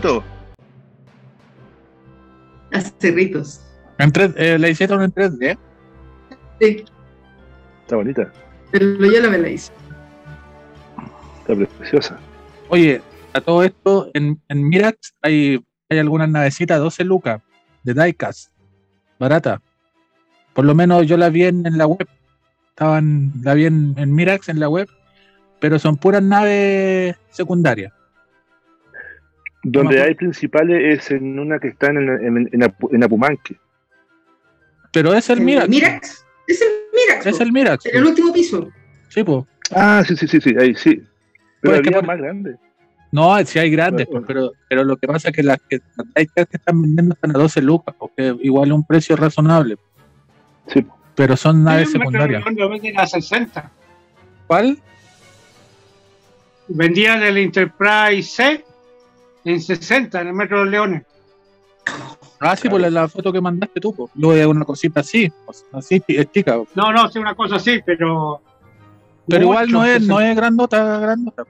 Cerrito. A Cerritos. En tres- eh, la hicieron en 3D. Sí, Está bonita. pero yo la me la hice. Está preciosa. Oye, a todo esto, en, en Mirax hay, hay algunas navecitas, 12 lucas, de diecast, barata. Por lo menos yo la vi en, en la web. Estaban, la vi en, en Mirax en la web, pero son puras naves secundarias. Donde hay principales es en una que está en, en, en, Apu- en Apumanque. Pero es el Mirax. Mirax. Es el Mirax. Es el Mirax. En el último piso. Sí, pues. Ah, sí, sí, sí, sí, ahí sí. Pero Pues es que había por- más grande. No, sí hay grandes, Bueno, pues, pero, pero lo que pasa es que las que, las que están vendiendo están a 12 lucas, porque igual es un precio razonable. Sí. Pero son naves secundarias. Lo venden a 60. ¿Cuál? Vendían el Enterprise C en 60 en el Metro de Leones. Ah, sí, por la, la foto que mandaste tú, pues. Luego de una cosita así, así es chica. No, no, sí, una cosa así, pero. Pero igual no es, 60. no es grandota, grandota.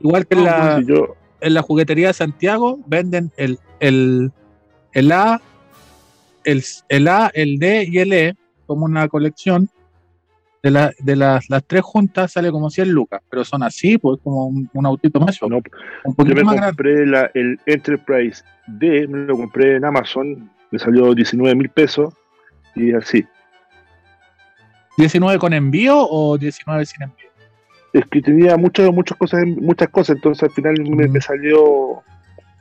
Igual que en la, yo, en la juguetería de Santiago venden el, el, el A, el, el A, el D y el E como una colección. De, la, de las, las tres juntas sale como 100 lucas, pero son así, pues como un, un autito más, no, un yo poquito me más grande. compré la, el Enterprise D, me lo compré en Amazon, me salió 19 mil pesos y así. ¿19 con envío o 19 sin envío? Es que tenía muchas muchas cosas, muchas cosas, entonces al final me, me salió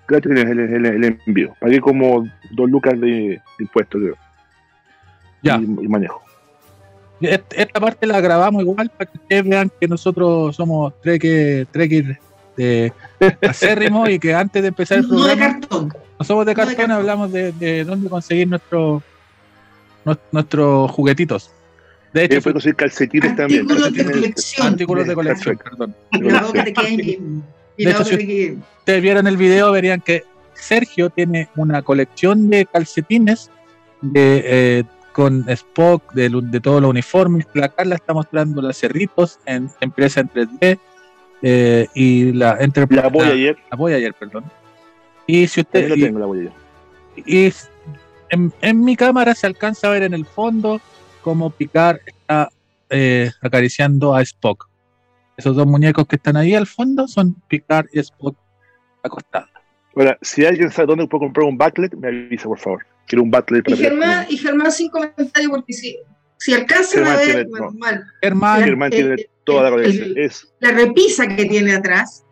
gratis el, el- el envío. Pagué como dos lucas de, de impuestos, creo. Ya. Y, y manejo. Est- Esta parte la grabamos igual para que ustedes vean que nosotros somos treques de acérrimos y que antes de empezar el No de programa cartón. no somos de no de cartón, hablamos de, de dónde conseguir nuestro, nues- nuestros juguetitos. De hecho, después conseguir calcetines también. Artículos de calcetines- colección. artículos de colección, Perfecto. perdón. De hecho, si- ustedes vieron el video, verían que Sergio tiene una colección de calcetines de, eh, con Spock, de, de todos los uniformes. La Carla está mostrando los cerritos en empresa en 3D eh, y la Enterprise. La voy ayer, la Voyager, perdón. Y si usted. también y- la tengo la voy ayer. y en, en mi cámara se alcanza a ver en el fondo cómo Picard está eh, acariciando a Spock. Esos dos muñecos que están ahí al fondo son Picard y Spock acostados. Ahora, si alguien sabe dónde puedo comprar un backlet, me avisa, por favor. Quiero un backlet Y para. Germán, y Germán sin comentario porque si, si alcanzan Germán a ver, tiene- bueno, no. mal, Germán, Germán tiene el- toda la colección. el- Es la repisa que tiene atrás.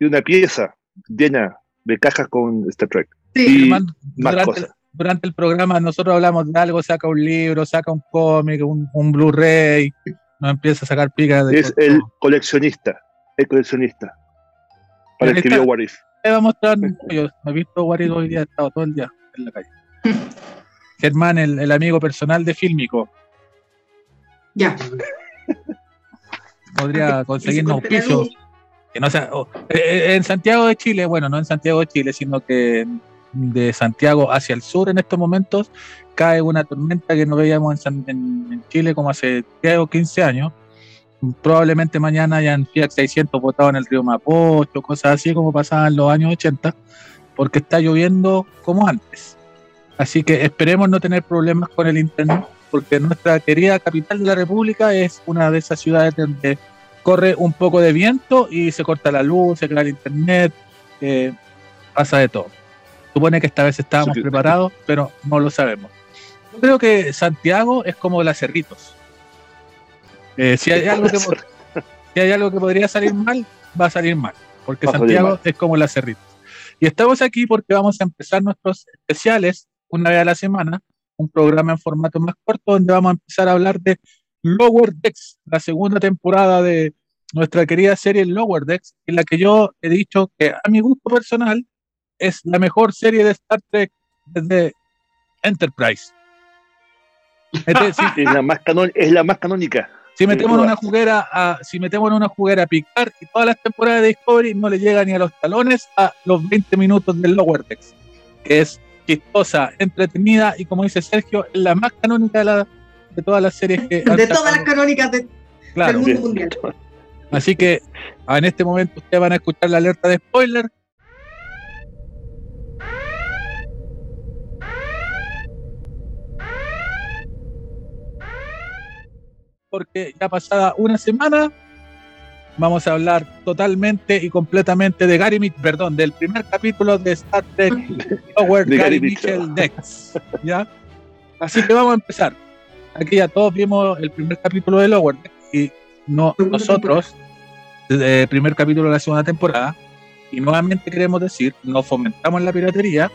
de una pieza llena de cajas con Star Trek. Sí, Y Germán, más durante, cosas. durante el programa nosotros hablamos de algo, saca un libro, saca un cómic, un, un Blu-ray, nos empieza a sacar picas de Es el coleccionista. El coleccionista. Para el que vio What If. Te va a mostrar, yo me he visto Guarido hoy día, he estado todo el día en la calle. Germán, el, el amigo personal de Fílmico, ya. podría conseguir un Se corta la auspicio. luz. que no sea- oh, eh, eh, en Santiago de Chile, bueno, no en Santiago de Chile, sino que de Santiago hacia el sur en estos momentos cae una tormenta que no veíamos en, San- en- en Chile como hace 10 o 15 años. Probablemente mañana hayan Fiat 600 botados en el río Mapocho, cosas así como pasaban en los años 80, porque está lloviendo como antes. Así que esperemos no tener problemas con el internet, porque nuestra querida capital de la República es una de esas ciudades donde corre un poco de viento y se corta la luz, se cae el internet, eh, pasa de todo. Supone que esta vez estábamos preparados, pero no lo sabemos. Yo creo que Santiago es como la Cerritos. Eh, si, hay algo que, si hay algo que podría salir mal, va a salir mal, porque Va Santiago es como la Cerritos. Y estamos aquí porque vamos a empezar nuestros especiales una vez a la semana, un programa en formato más corto donde vamos a empezar a hablar de Lower Decks, la segunda temporada de nuestra querida serie Lower Decks, en la que yo he dicho que a mi gusto personal es la mejor serie de Star Trek desde Enterprise. Si, Es la más, canón, es la más canónica. Si metemos en todas. una juguera a, si metemos en una juguera a Picard y todas las temporadas de Discovery no le llega ni a los talones a los 20 minutos del Lower Decks, que es chistosa, entretenida y como dice Sergio, es la más canónica de, la, de todas las series que De todas las canónicas de- Claro. del mundo mundial. Así que en este momento ustedes van a escuchar la alerta de spoiler. Porque ya pasada una semana vamos a hablar totalmente y completamente de Gary Mitchell, perdón, del primer capítulo de Star Trek Lower De Gary, Gary Mitchell. Decks. ¿ya? Así que vamos a empezar. Aquí ya todos vimos el primer capítulo de Lower Decks y no, nosotros, el primer capítulo de la segunda temporada, y nuevamente queremos decir, no fomentamos la piratería,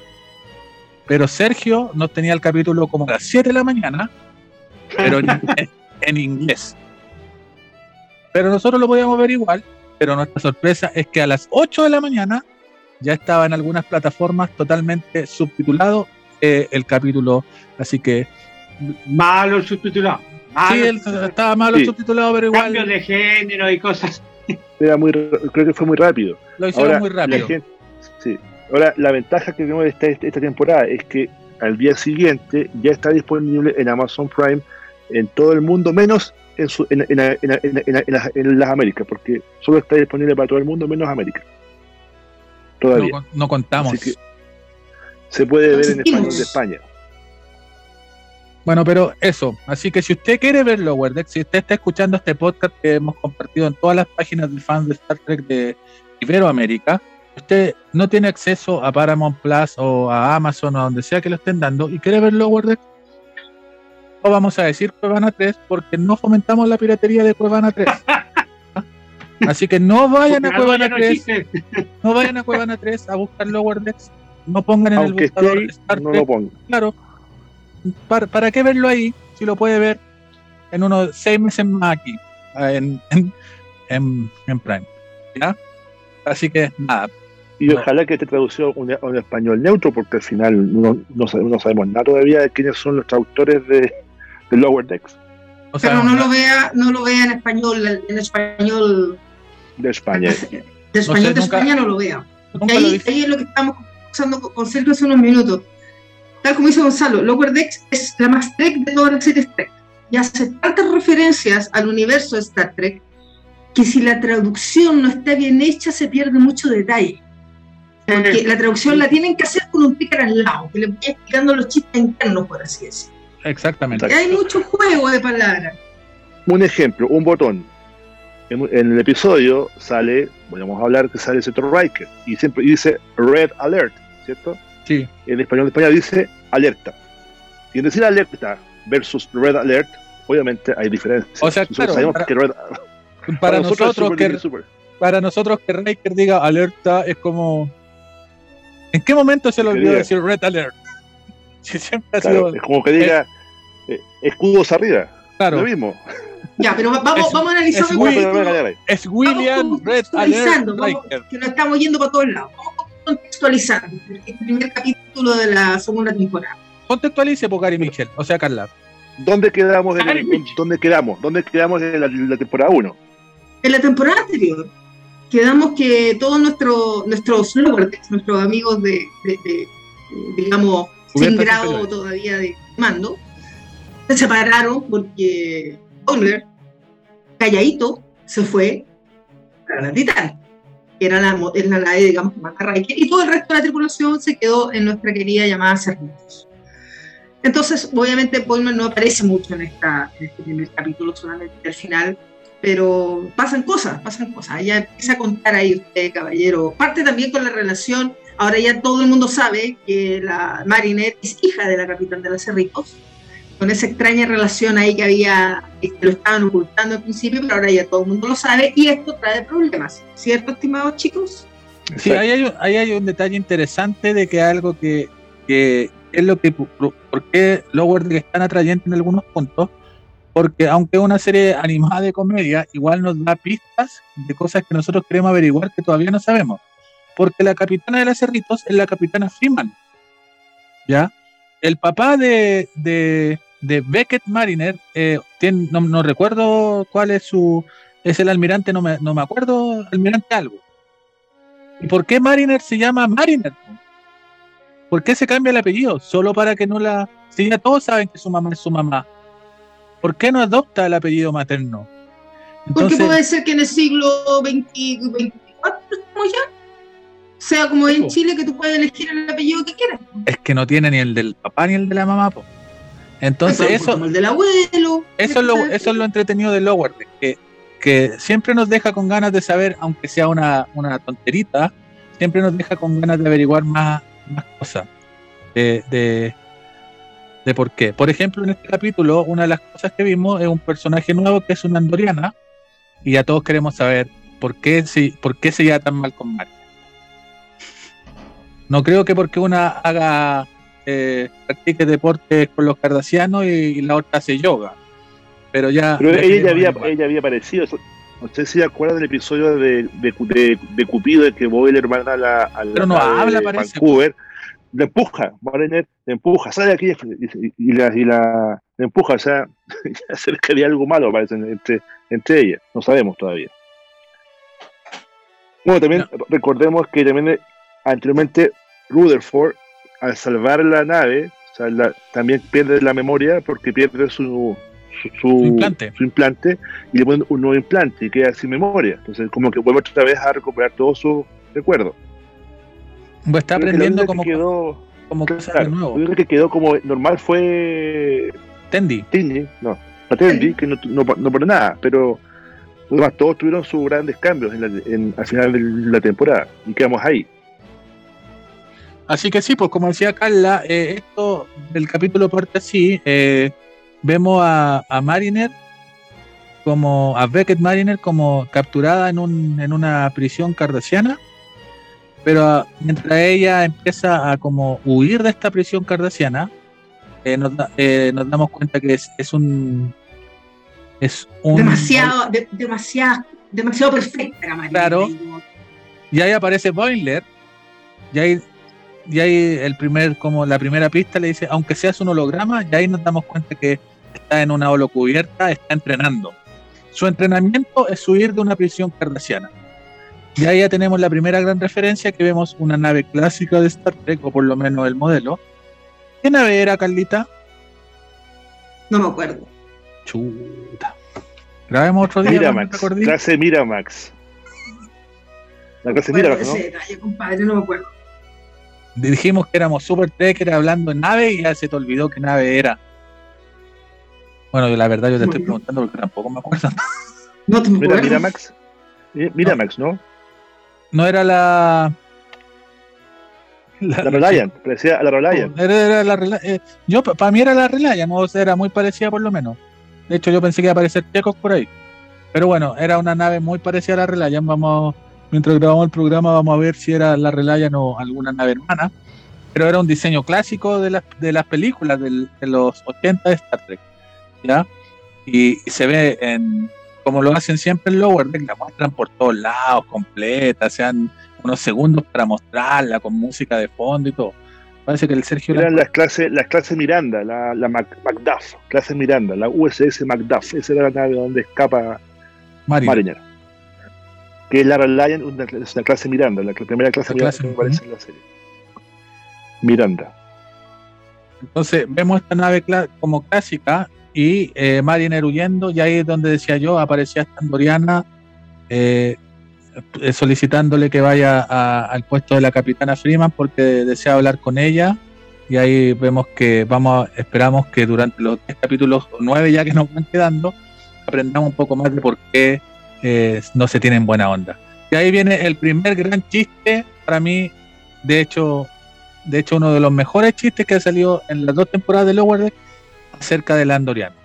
pero Sergio nos tenía el capítulo como a las 7 de la mañana, pero en, inglés. Pero nosotros lo podíamos ver igual, pero nuestra sorpresa es que a las 8 de la mañana ya estaba en algunas plataformas totalmente subtitulado eh, el capítulo, así que Malo subtitulado. Malo sí, subtitulado. estaba malo Sí. subtitulado, pero igual Cambio de género y cosas. Era muy, creo que fue muy rápido. lo hicieron Ahora, muy la rápido. gente- sí. Ahora, la ventaja que tenemos de esta, esta temporada es que al día siguiente ya está disponible en Amazon Prime en todo el mundo, menos en, su- en, en- en- en- en- en las, en las Américas, porque solo está disponible para todo el mundo, menos América. No, Todavía. no contamos. Se puede ver en español de España. Bueno, pero eso. Así que si usted quiere ver Lower Decks, si usted está escuchando este podcast que hemos compartido en todas las páginas de fans de Star Trek de Iberoamérica, usted no tiene acceso a Paramount Plus o a Amazon o a donde sea que lo estén dando y quiere ver Lower Decks, no vamos a decir Cuevana 3 porque no fomentamos la piratería de Cuevana 3. Así que no vayan a Cuevana no 3, existe. no vayan a Cuevana 3 a buscar Lower Decks, no pongan en Aunque el buscador ahí, Star no lo ponga. claro. ¿Para, ¿Para qué verlo ahí si lo puede ver en unos seis meses más aquí, ah, en, en, en, en Prime? ¿Ya? Así que nada, Y No. ojalá que esté traducido a un, un español neutro, porque al final no, no sabemos, no sabemos nada todavía de quiénes son los traductores de, de Lower Decks o sea, Pero no lo vea, no lo vea en español, en español, de España. de español sé, de nunca- España no lo vea. nunca lo ahí, ahí es lo que estamos conversando con- Sergio hace unos minutos. Tal como dice Gonzalo, Lower Decks es la más Trek de todas las series Trek. Y hace tantas referencias al universo de Star Trek que si la traducción no está bien hecha se pierde mucho detalle. Porque la traducción la tienen que hacer con un picar al lado, que le vaya explicando los chistes internos, por así decirlo. Exactamente. Hay mucho juego de palabras. Un ejemplo, un botón. En, en el episodio sale, bueno, vamos a hablar que sale Setor Riker y siempre dice Red Alert, ¿cierto? Sí, En español de España dice alerta. Y en decir alerta versus Red Alert, obviamente hay diferencias. O sea, Nosotros claro, sabemos para- que Red, para, nosotros que super. para nosotros que Riker diga alerta es como ¿En qué momento se le olvidó decir red alert? Si siempre ha Claro, sido es como que diga eh, escudos arriba, claro, lo mismo. Ya, pero va- vamos, Es- vamos a analizar es es William Red que nos estamos yendo para todos lados. Vamos contextualizando el primer capítulo de la segunda temporada. Contextualice por Gary Mitchell, o sea, Carla. ¿Dónde quedamos. ¿Dónde quedamos? ¿Dónde quedamos en la, la temporada 1? En la temporada anterior, quedamos que todos nuestros nuestros nuestros amigos de, de- de, digamos, sin grado superiores. todavía de mando, se separaron porque Bowler, calladito, se fue a la Titán, que era la, era la digamos, que manda a Riker, y todo el resto de la tripulación se quedó en nuestra querida llamada Cerritos. Entonces, obviamente, Pullman no aparece mucho en, esta, en este primer capítulo, solamente al final, pero pasan cosas, pasan cosas. Ella empieza a contar ahí usted, caballero. Parte también con la relación, ahora ya todo el mundo sabe que la Marinette es hija de la capitán de los Cerritos, con esa extraña relación ahí que había, que lo estaban ocultando al principio, pero ahora ya todo el mundo lo sabe, y esto trae problemas, ¿cierto, estimados chicos? Sí, ahí hay, un- ahí hay un detalle interesante de que algo que, que es lo que, por, qué Lower Deck es tan atrayente en algunos puntos, porque aunque es una serie animada de comedia, igual nos da pistas de cosas que nosotros queremos averiguar que todavía no sabemos. Porque la capitana de los cerritos es la capitana Freeman. ¿Ya? El papá de, de, de Beckett Mariner, eh, tiene- no, no recuerdo cuál es su. Es el almirante, no me, no me acuerdo, almirante algo. ¿Y por qué Mariner se llama Mariner? ¿Por qué se cambia el apellido? Solo para que no la. Si ya todos saben que su mamá es su mamá. ¿Por qué no adopta el apellido materno? Porque Entonces, puede ser que en el siglo XX, 24 estamos ya, sea como en. Chile que tú puedes elegir el apellido que quieras. es que no tiene ni el del papá ni el de la mamá. po. Entonces, eso, como el del abuelo. eso, es lo, eso es lo entretenido de Lower que, que siempre nos deja con ganas de saber, aunque sea una, una tonterita, siempre nos deja con ganas de averiguar más, más cosas. De, de, de por qué. Por ejemplo, en este capítulo, una de las cosas que vimos es un personaje nuevo que es una andoriana, y ya todos queremos saber por qué, si, por qué se lleva tan mal con Mario. No creo que porque una haga eh, practique deportes con los cardasianos y, y la otra hace yoga. Pero ya. Pero ya ella había, ella había aparecido. No sé si se acuerdan del episodio de, de, de, de Cupido, de que Boiler manda a la, a la Pero no habla, de parece. Vancouver. Le empuja, Mariner le empuja, sale de aquí y, y la, y la le empuja. O sea, ya se ve que había algo malo, parece, entre, entre ellas. No sabemos todavía. Bueno, también recordemos que también eh, anteriormente Rutherford, al salvar la nave, o sea, la- también pierde la memoria porque pierde su, su, su- Su implante. su implante y le ponen un nuevo implante y queda sin memoria. Entonces, como que vuelve otra vez a recuperar todos sus recuerdos. Pues está aprendiendo como, que quedó, como cosas de claro, nuevo. única que quedó como normal fue Tendi. Tingy, no, no Tendi, que no, no, no por nada, pero los demás todos tuvieron sus grandes cambios en la- en- al final de la temporada y quedamos ahí. Así que sí, pues como decía Carla, eh, esto del capítulo parte así. eh, vemos a, a Mariner como a Beckett Mariner como capturada en, un, en una prisión cardasiana, pero mientras ella empieza a como huir de esta prisión cardasiana, eh, nos, da- nos damos cuenta que es, es un es un demasiado, de- demasiado, demasiado perfecta era María. Claro. Y ahí aparece Boiler y ahí, y ahí el primer como la primera pista le dice aunque seas un holograma y ahí nos damos cuenta que está en una holocubierta está entrenando su entrenamiento es huir de una prisión cardasiana y ahí ya tenemos la primera gran referencia que vemos una nave clásica de Star Trek o por lo menos el modelo ¿qué nave era Carlita? No me acuerdo. chuta grabemos otro día Miramax, clase Miramax. La clase acuerdo Miramax, ¿no? ese detalle, compadre, no me acuerdo. Dijimos que éramos Super Trekker hablando en nave y ya se te olvidó qué nave era. Bueno, yo la verdad yo te estoy preguntando porque tampoco me acuerdo. No te Mira. Miramax. Miramax, ¿no? No era la. La Reliant, parecía a la Reliant. Era, era la eh, yo para mí era la Relaya, no O sea, era muy parecida por lo menos. De hecho, yo pensé que iba a aparecer checos por ahí. Pero bueno, era una nave muy parecida a la Relaya. Vamos, mientras grabamos el programa, vamos a ver si era la Relaya o alguna nave hermana. Pero era un diseño clásico de las, de las películas del- de los 80 de Star Trek. ¿Ya? Y, y se ve en, como lo hacen siempre en Lower Deck, la muestran por todos lados, completa, sean unos segundos para mostrarla con música de fondo y todo. Parece que el Sergio Eran la- las clases, las clases Miranda, la, la Mac- Macduff, clase Miranda, la USS Macduff. Esa era la nave donde escapa Mariner. Mariner. Que es la Reliant, una, es una clase Miranda, la primera clase La Miranda clase, que aparece en la serie. Miranda. Entonces vemos esta nave como clásica y eh, Mariner huyendo, y ahí es donde decía yo, aparecía esta andoriana eh, solicitándole que vaya a- al puesto de la capitana Freeman porque desea hablar con ella. Y ahí vemos que vamos, a- esperamos que durante los 10 capítulos 9 ya que nos van quedando, aprendamos un poco más de por qué eh, no se tienen buena onda. Y ahí viene el primer gran chiste para mí, de hecho, de hecho uno de los mejores chistes que ha salido en las dos temporadas de Lower Deck acerca del Andoriano.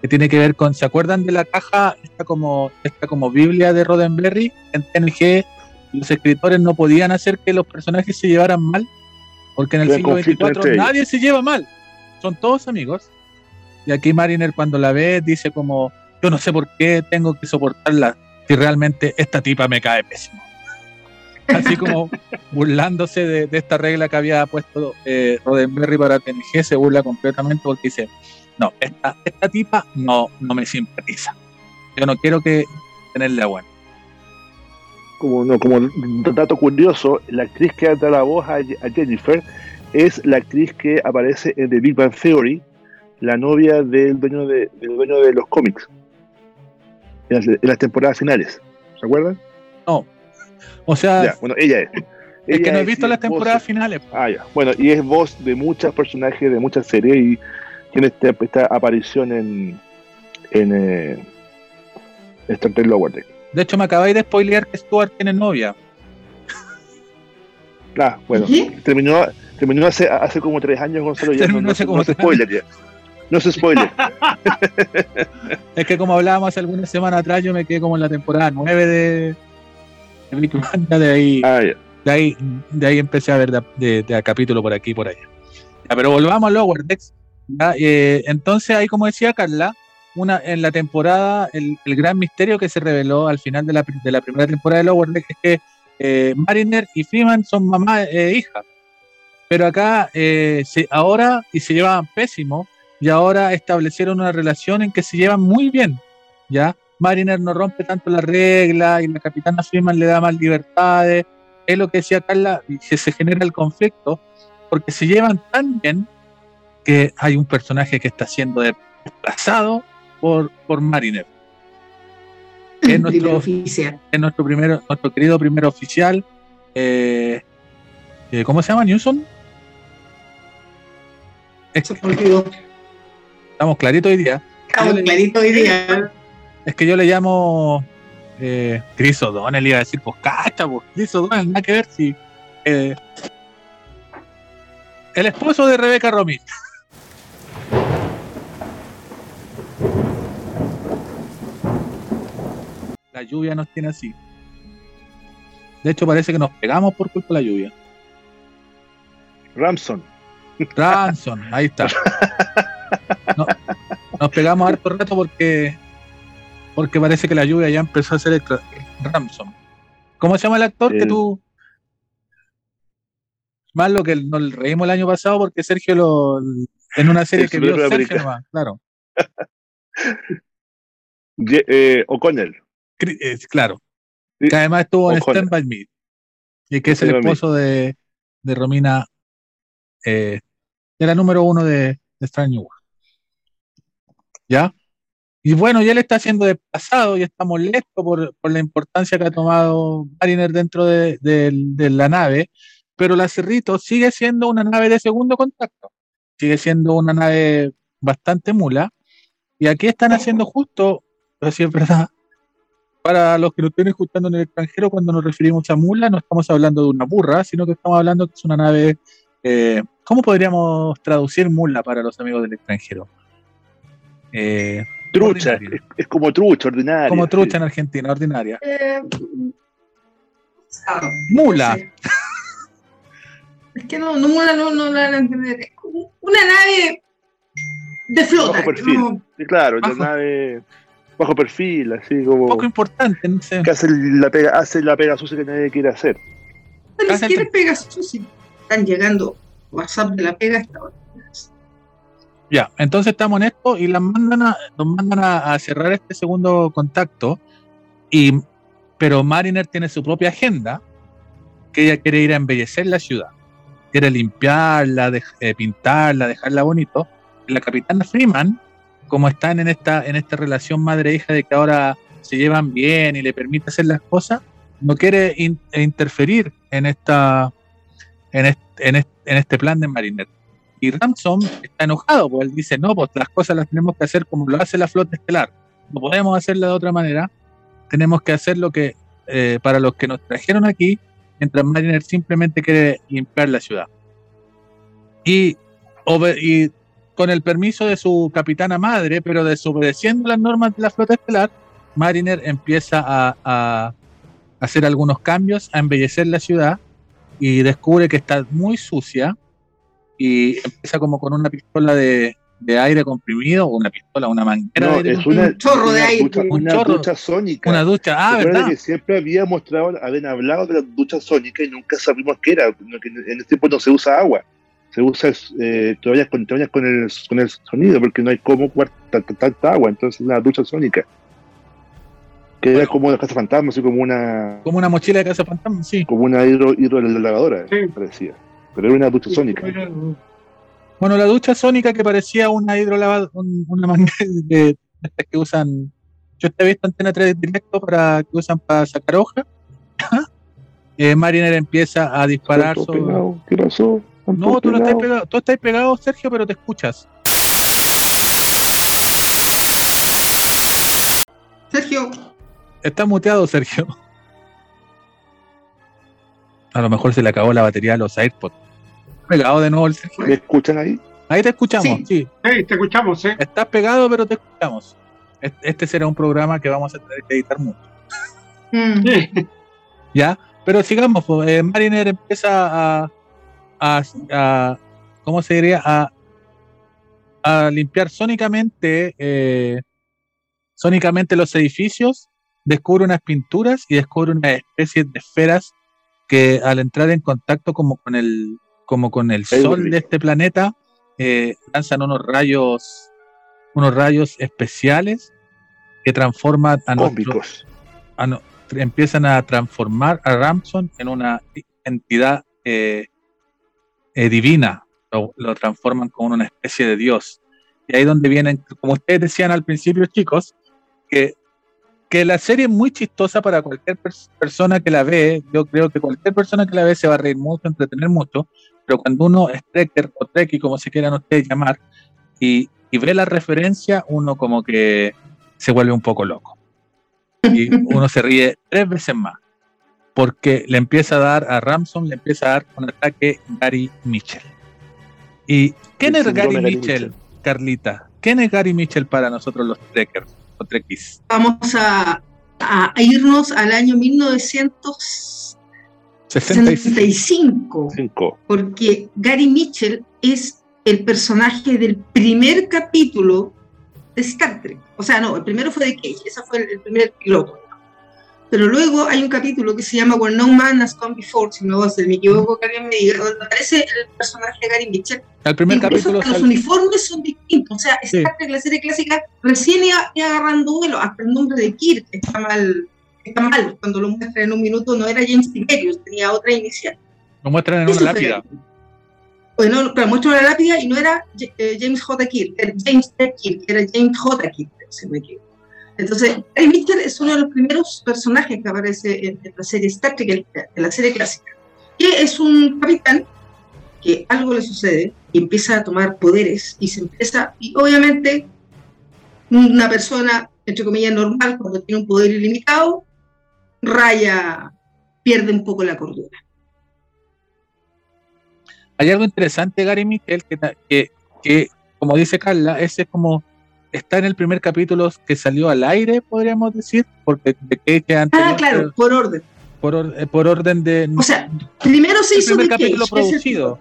Que tiene que ver con, ¿se acuerdan de la caja, esta como, esta como Biblia de Roddenberry? En TNG los escritores no podían hacer que los personajes se llevaran mal, porque en el Había siglo XXIV nadie se lleva mal, son todos amigos. Y aquí Mariner cuando la ve dice como, yo no sé por qué tengo que soportarla si realmente esta tipa me cae pésimo. Así como burlándose de, de esta regla que había puesto eh, Roddenberry para TNG, se burla completamente porque dice, no, esta, esta tipa no, no me simpatiza. Yo no quiero que tenerla buena. Como, no, como dato curioso, la actriz que da la voz a, a Jennifer es la actriz que aparece en The Big Bang Theory, la novia del dueño de, del dueño de los cómics, en las, en las temporadas finales. ¿Se acuerdan? No. O sea, Ya, bueno, ella es. es que Ella no he visto las voz- temporadas finales. Ah, ya. Bueno, y es voz de muchos personajes de muchas series y tiene esta, esta aparición en, en eh, Star Trek Lower Deck. De hecho, me acabáis de spoilear que Stuart tiene novia. Ah, bueno, ¿Sí? terminó, terminó hace, hace como tres años, Gonzalo, ya Terminó no, no, hace se- como no se tres spoiler ya. No se spoiler. Es que como hablábamos hace algunas semanas atrás, yo me quedé como en la temporada 9 de, de Big Bang, de ahí, Ah, de ahí, de ahí empecé a ver de, de- de a capítulo por aquí y por allá. Ya, pero volvamos a Lower Decks. eh, entonces, ahí como decía Carla, una, en la temporada, el, el gran misterio que se reveló al final de la, de la primera temporada de Lower Decks es que eh, Mariner y Freeman son mamá e hija. Pero acá, eh, se- ahora, y se llevaban pésimo, y ahora establecieron una relación en que se llevan muy bien. ¿ya? Mariner no rompe tanto la regla y la capitana Freeman le da más libertades. Es lo que decía Carla, y que se genera el conflicto, porque se llevan tan bien que hay un personaje que está siendo desplazado por, por Mariner. Es nuestro- oficial. Es nuestro, primero, nuestro querido primer oficial. eh, eh, ¿Cómo se llama? ¿Newson? Es Se olvidó. Estamos claritos hoy día. Estamos Yo le- clarito hoy día. Es que yo le llamo eh, Chris O'Donnell, iba a decir, pues cacha, pues Chris O'Donnell, nada que ver si. eh, el esposo de Rebeca Romín. La lluvia nos tiene así. De hecho, parece que nos pegamos por culpa de la lluvia. Ramson. Ransom, ahí está. No- nos pegamos harto rato porque porque parece que la lluvia ya empezó a ser extra- Ramson. ¿Cómo se llama el actor que El- tú? Más lo que nos reímos el año pasado porque Sergio lo en una serie El que vio Sergio nomás, claro. Ye- eh, O'Connell. Eh, claro. Sí. Que además estuvo en. Stand By Me. Y que es el esposo de, de Romina, eh, de la número uno de, de Strange New World. ¿Ya? Y bueno, ya él está siendo desplazado y está molesto por, por la importancia que ha tomado Mariner dentro de, de- la nave, pero la Cerrito sigue siendo una nave de segundo contacto. Sigue siendo una nave bastante mula. Y aquí están haciendo justo, pero es verdad, para los que nos estén escuchando en el extranjero, cuando nos referimos a mula, no estamos hablando de una burra, sino que estamos hablando que es una nave. eh, ¿Cómo podríamos traducir mula para los amigos del extranjero? Eh, Trucha. Es, es como trucha, ordinaria. como sí. trucha en Argentina, ordinaria. Eh, ah, Mula. no sé. Es que no, no, mula no, no la van a entender. Es como una nave de flota. Bajo perfil. como- Sí, claro, Bajo. la nave bajo perfil, así como. Poco importante, no sé. que hace la pega, hace la pega sucia que nadie quiere hacer. Ni siquiera el- Pegasus. si Están llegando WhatsApp de la pega hasta ahora. Ya, entonces estamos en esto y las mandan a, nos mandan a, cerrar este segundo contacto. Y, pero Mariner tiene su propia agenda, que ella quiere ir a embellecer la ciudad. Quiere limpiarla, eh, pintarla, dejarla bonito. La capitana Freeman, como están en esta, en esta relación madre-hija de que ahora se llevan bien y le permite hacer las cosas, no quiere in- interferir en esta en, este, en este plan de Mariner. Y Ramson está enojado, porque él dice, no, pues las cosas las tenemos que hacer como lo hace la flota estelar. No podemos hacerla de otra manera. Tenemos que hacer lo que, eh, para los que nos trajeron aquí, mientras Mariner simplemente quiere limpiar la ciudad. Y, con el permiso de su capitana madre, pero desobedeciendo las normas de la flota estelar, Mariner empieza a hacer algunos cambios, a embellecer la ciudad y descubre que está muy sucia y empieza como con una pistola de, de aire comprimido, o una pistola, una manguera No, de aire es una, Un chorro de aire. ducha, Un una chorro. ducha sónica. una ducha. Ah, Recuerda ¿verdad? que siempre había mostrado, habían hablado de la ducha sónica y nunca sabíamos qué era. En este tiempo no se usa agua. Se usa eh, todavía, con, todavía con, el, con el sonido, porque no hay cómo jugar tanta, tanta agua. Entonces, una ducha sónica. Que era como una casa fantasma, así como una Como una mochila de casa fantasma, sí. como una hidro, hidrolavadora, Sí. parecía. Pero era una ducha sónica. Bueno, la ducha sónica que parecía una hidrolavadora, una manga de, estas que usan. Yo te he visto antena 3 directo para que usan para sacar hoja. Eh, Mariner empieza a disparar ¿Qué pasó? No, tú no estás pegado, tú estás pegado, Sergio, pero te escuchas. Sergio. Está muteado, Sergio. A lo mejor se le acabó la batería a los AirPods. Pegado de nuevo el. ¿Me escuchan ahí? Ahí te escuchamos, Sí. sí. Sí, te escuchamos, ¿eh? Estás pegado, pero te escuchamos. Est- Este será un programa que vamos a tener que editar mucho. mm, Sí. ¿Ya? Pero sigamos, pues, eh, Mariner empieza a, a, a- ¿cómo se diría? A, a limpiar sónicamente, eh, sónicamente los edificios, descubre unas pinturas y descubre una especie de esferas que al entrar en contacto como con el, como con el sol de este planeta, eh, lanzan unos rayos, unos rayos especiales que transforman a nuestro, Cósmicos. a no- empiezan a transformar a Ramson en una entidad eh, eh, divina, lo, lo transforman como una especie de dios. Y ahí donde vienen, como ustedes decían al principio, chicos, que, que la serie es muy chistosa para cualquier pers- persona que la ve. Yo creo que cualquier persona que la ve se va a reír mucho, entretener mucho, pero cuando uno es trekker o trekkie, como se quieran ustedes llamar, y, y ve la referencia, uno como que se vuelve un poco loco y uno se ríe tres veces más. Porque le empieza a dar a Ramson, le empieza a dar un ataque Gary Mitchell. ¿Y quién es Gary Gary Mitchell, Mitchell. Carlita? ¿Quién es Gary Mitchell para nosotros los trekkers o trekkies? vamos a, a irnos al año 1965, 65. Cinco. porque Gary Mitchell es el personaje del primer capítulo de Star Trek. O sea, no, el primero fue de Cage, ese fue el, el primer piloto. Pero luego hay un capítulo que se llama Where No Man Has Come Before, si no si me equivoco, que alguien me diga, donde aparece el personaje de Gary Mitchell. El primer Incluso capítulo los uniformes son distintos. O sea, Sí. Star Trek, la serie clásica, recién iba, iba agarrando vuelo. Hasta el nombre de Kirk está mal. Está mal. Cuando lo muestran en un minuto, no era James Tiberius, tenía otra inicial. lo muestran en una lápida. Bueno, claro, muestro la lápida y no era eh, James J. Kirk, era James T. Kirk, era James J. Kirk, si me equivoco. Entonces, Gary Mitchell es uno de los primeros personajes que aparece en, en la serie Star Trek, en, en la serie clásica, que es un capitán que algo le sucede y empieza a tomar poderes y se empieza, y obviamente una persona, entre comillas, normal, cuando tiene un poder ilimitado, raya, pierde un poco la cordura. Hay algo interesante, de Gary Mitchell, que, que, que, como dice Carla, ese es como está en el primer capítulo que salió al aire, podríamos decir, porque de que Ah, anterior, claro, por orden. por, or- eh, por orden de O sea, primero se el hizo primer de Cage, capítulo que es el- producido.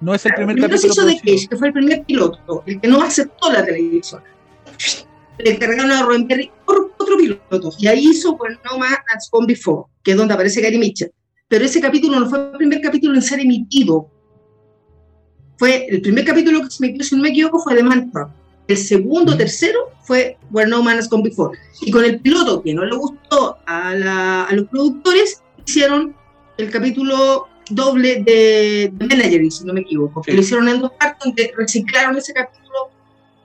No es el primer primero se capítulo hizo de producido. Cage, que fue el primer piloto, el que no aceptó la televisión. Le encargaron a Roddenberry por otro piloto, y ahí hizo pues, No Man Has Gone Before, que es donde aparece Gary Mitchell. Pero ese capítulo no fue el primer capítulo en ser emitido. Fue el primer capítulo que se emitió, si no me equivoco, fue de Mantra. El segundo, tercero fue Where No Man Has Gone Before. Y con el piloto que no le gustó a, la- a los productores, hicieron el capítulo doble de, de Menagerie, si no me equivoco. que Sí. Lo hicieron en dos partes, donde reciclaron ese capítulo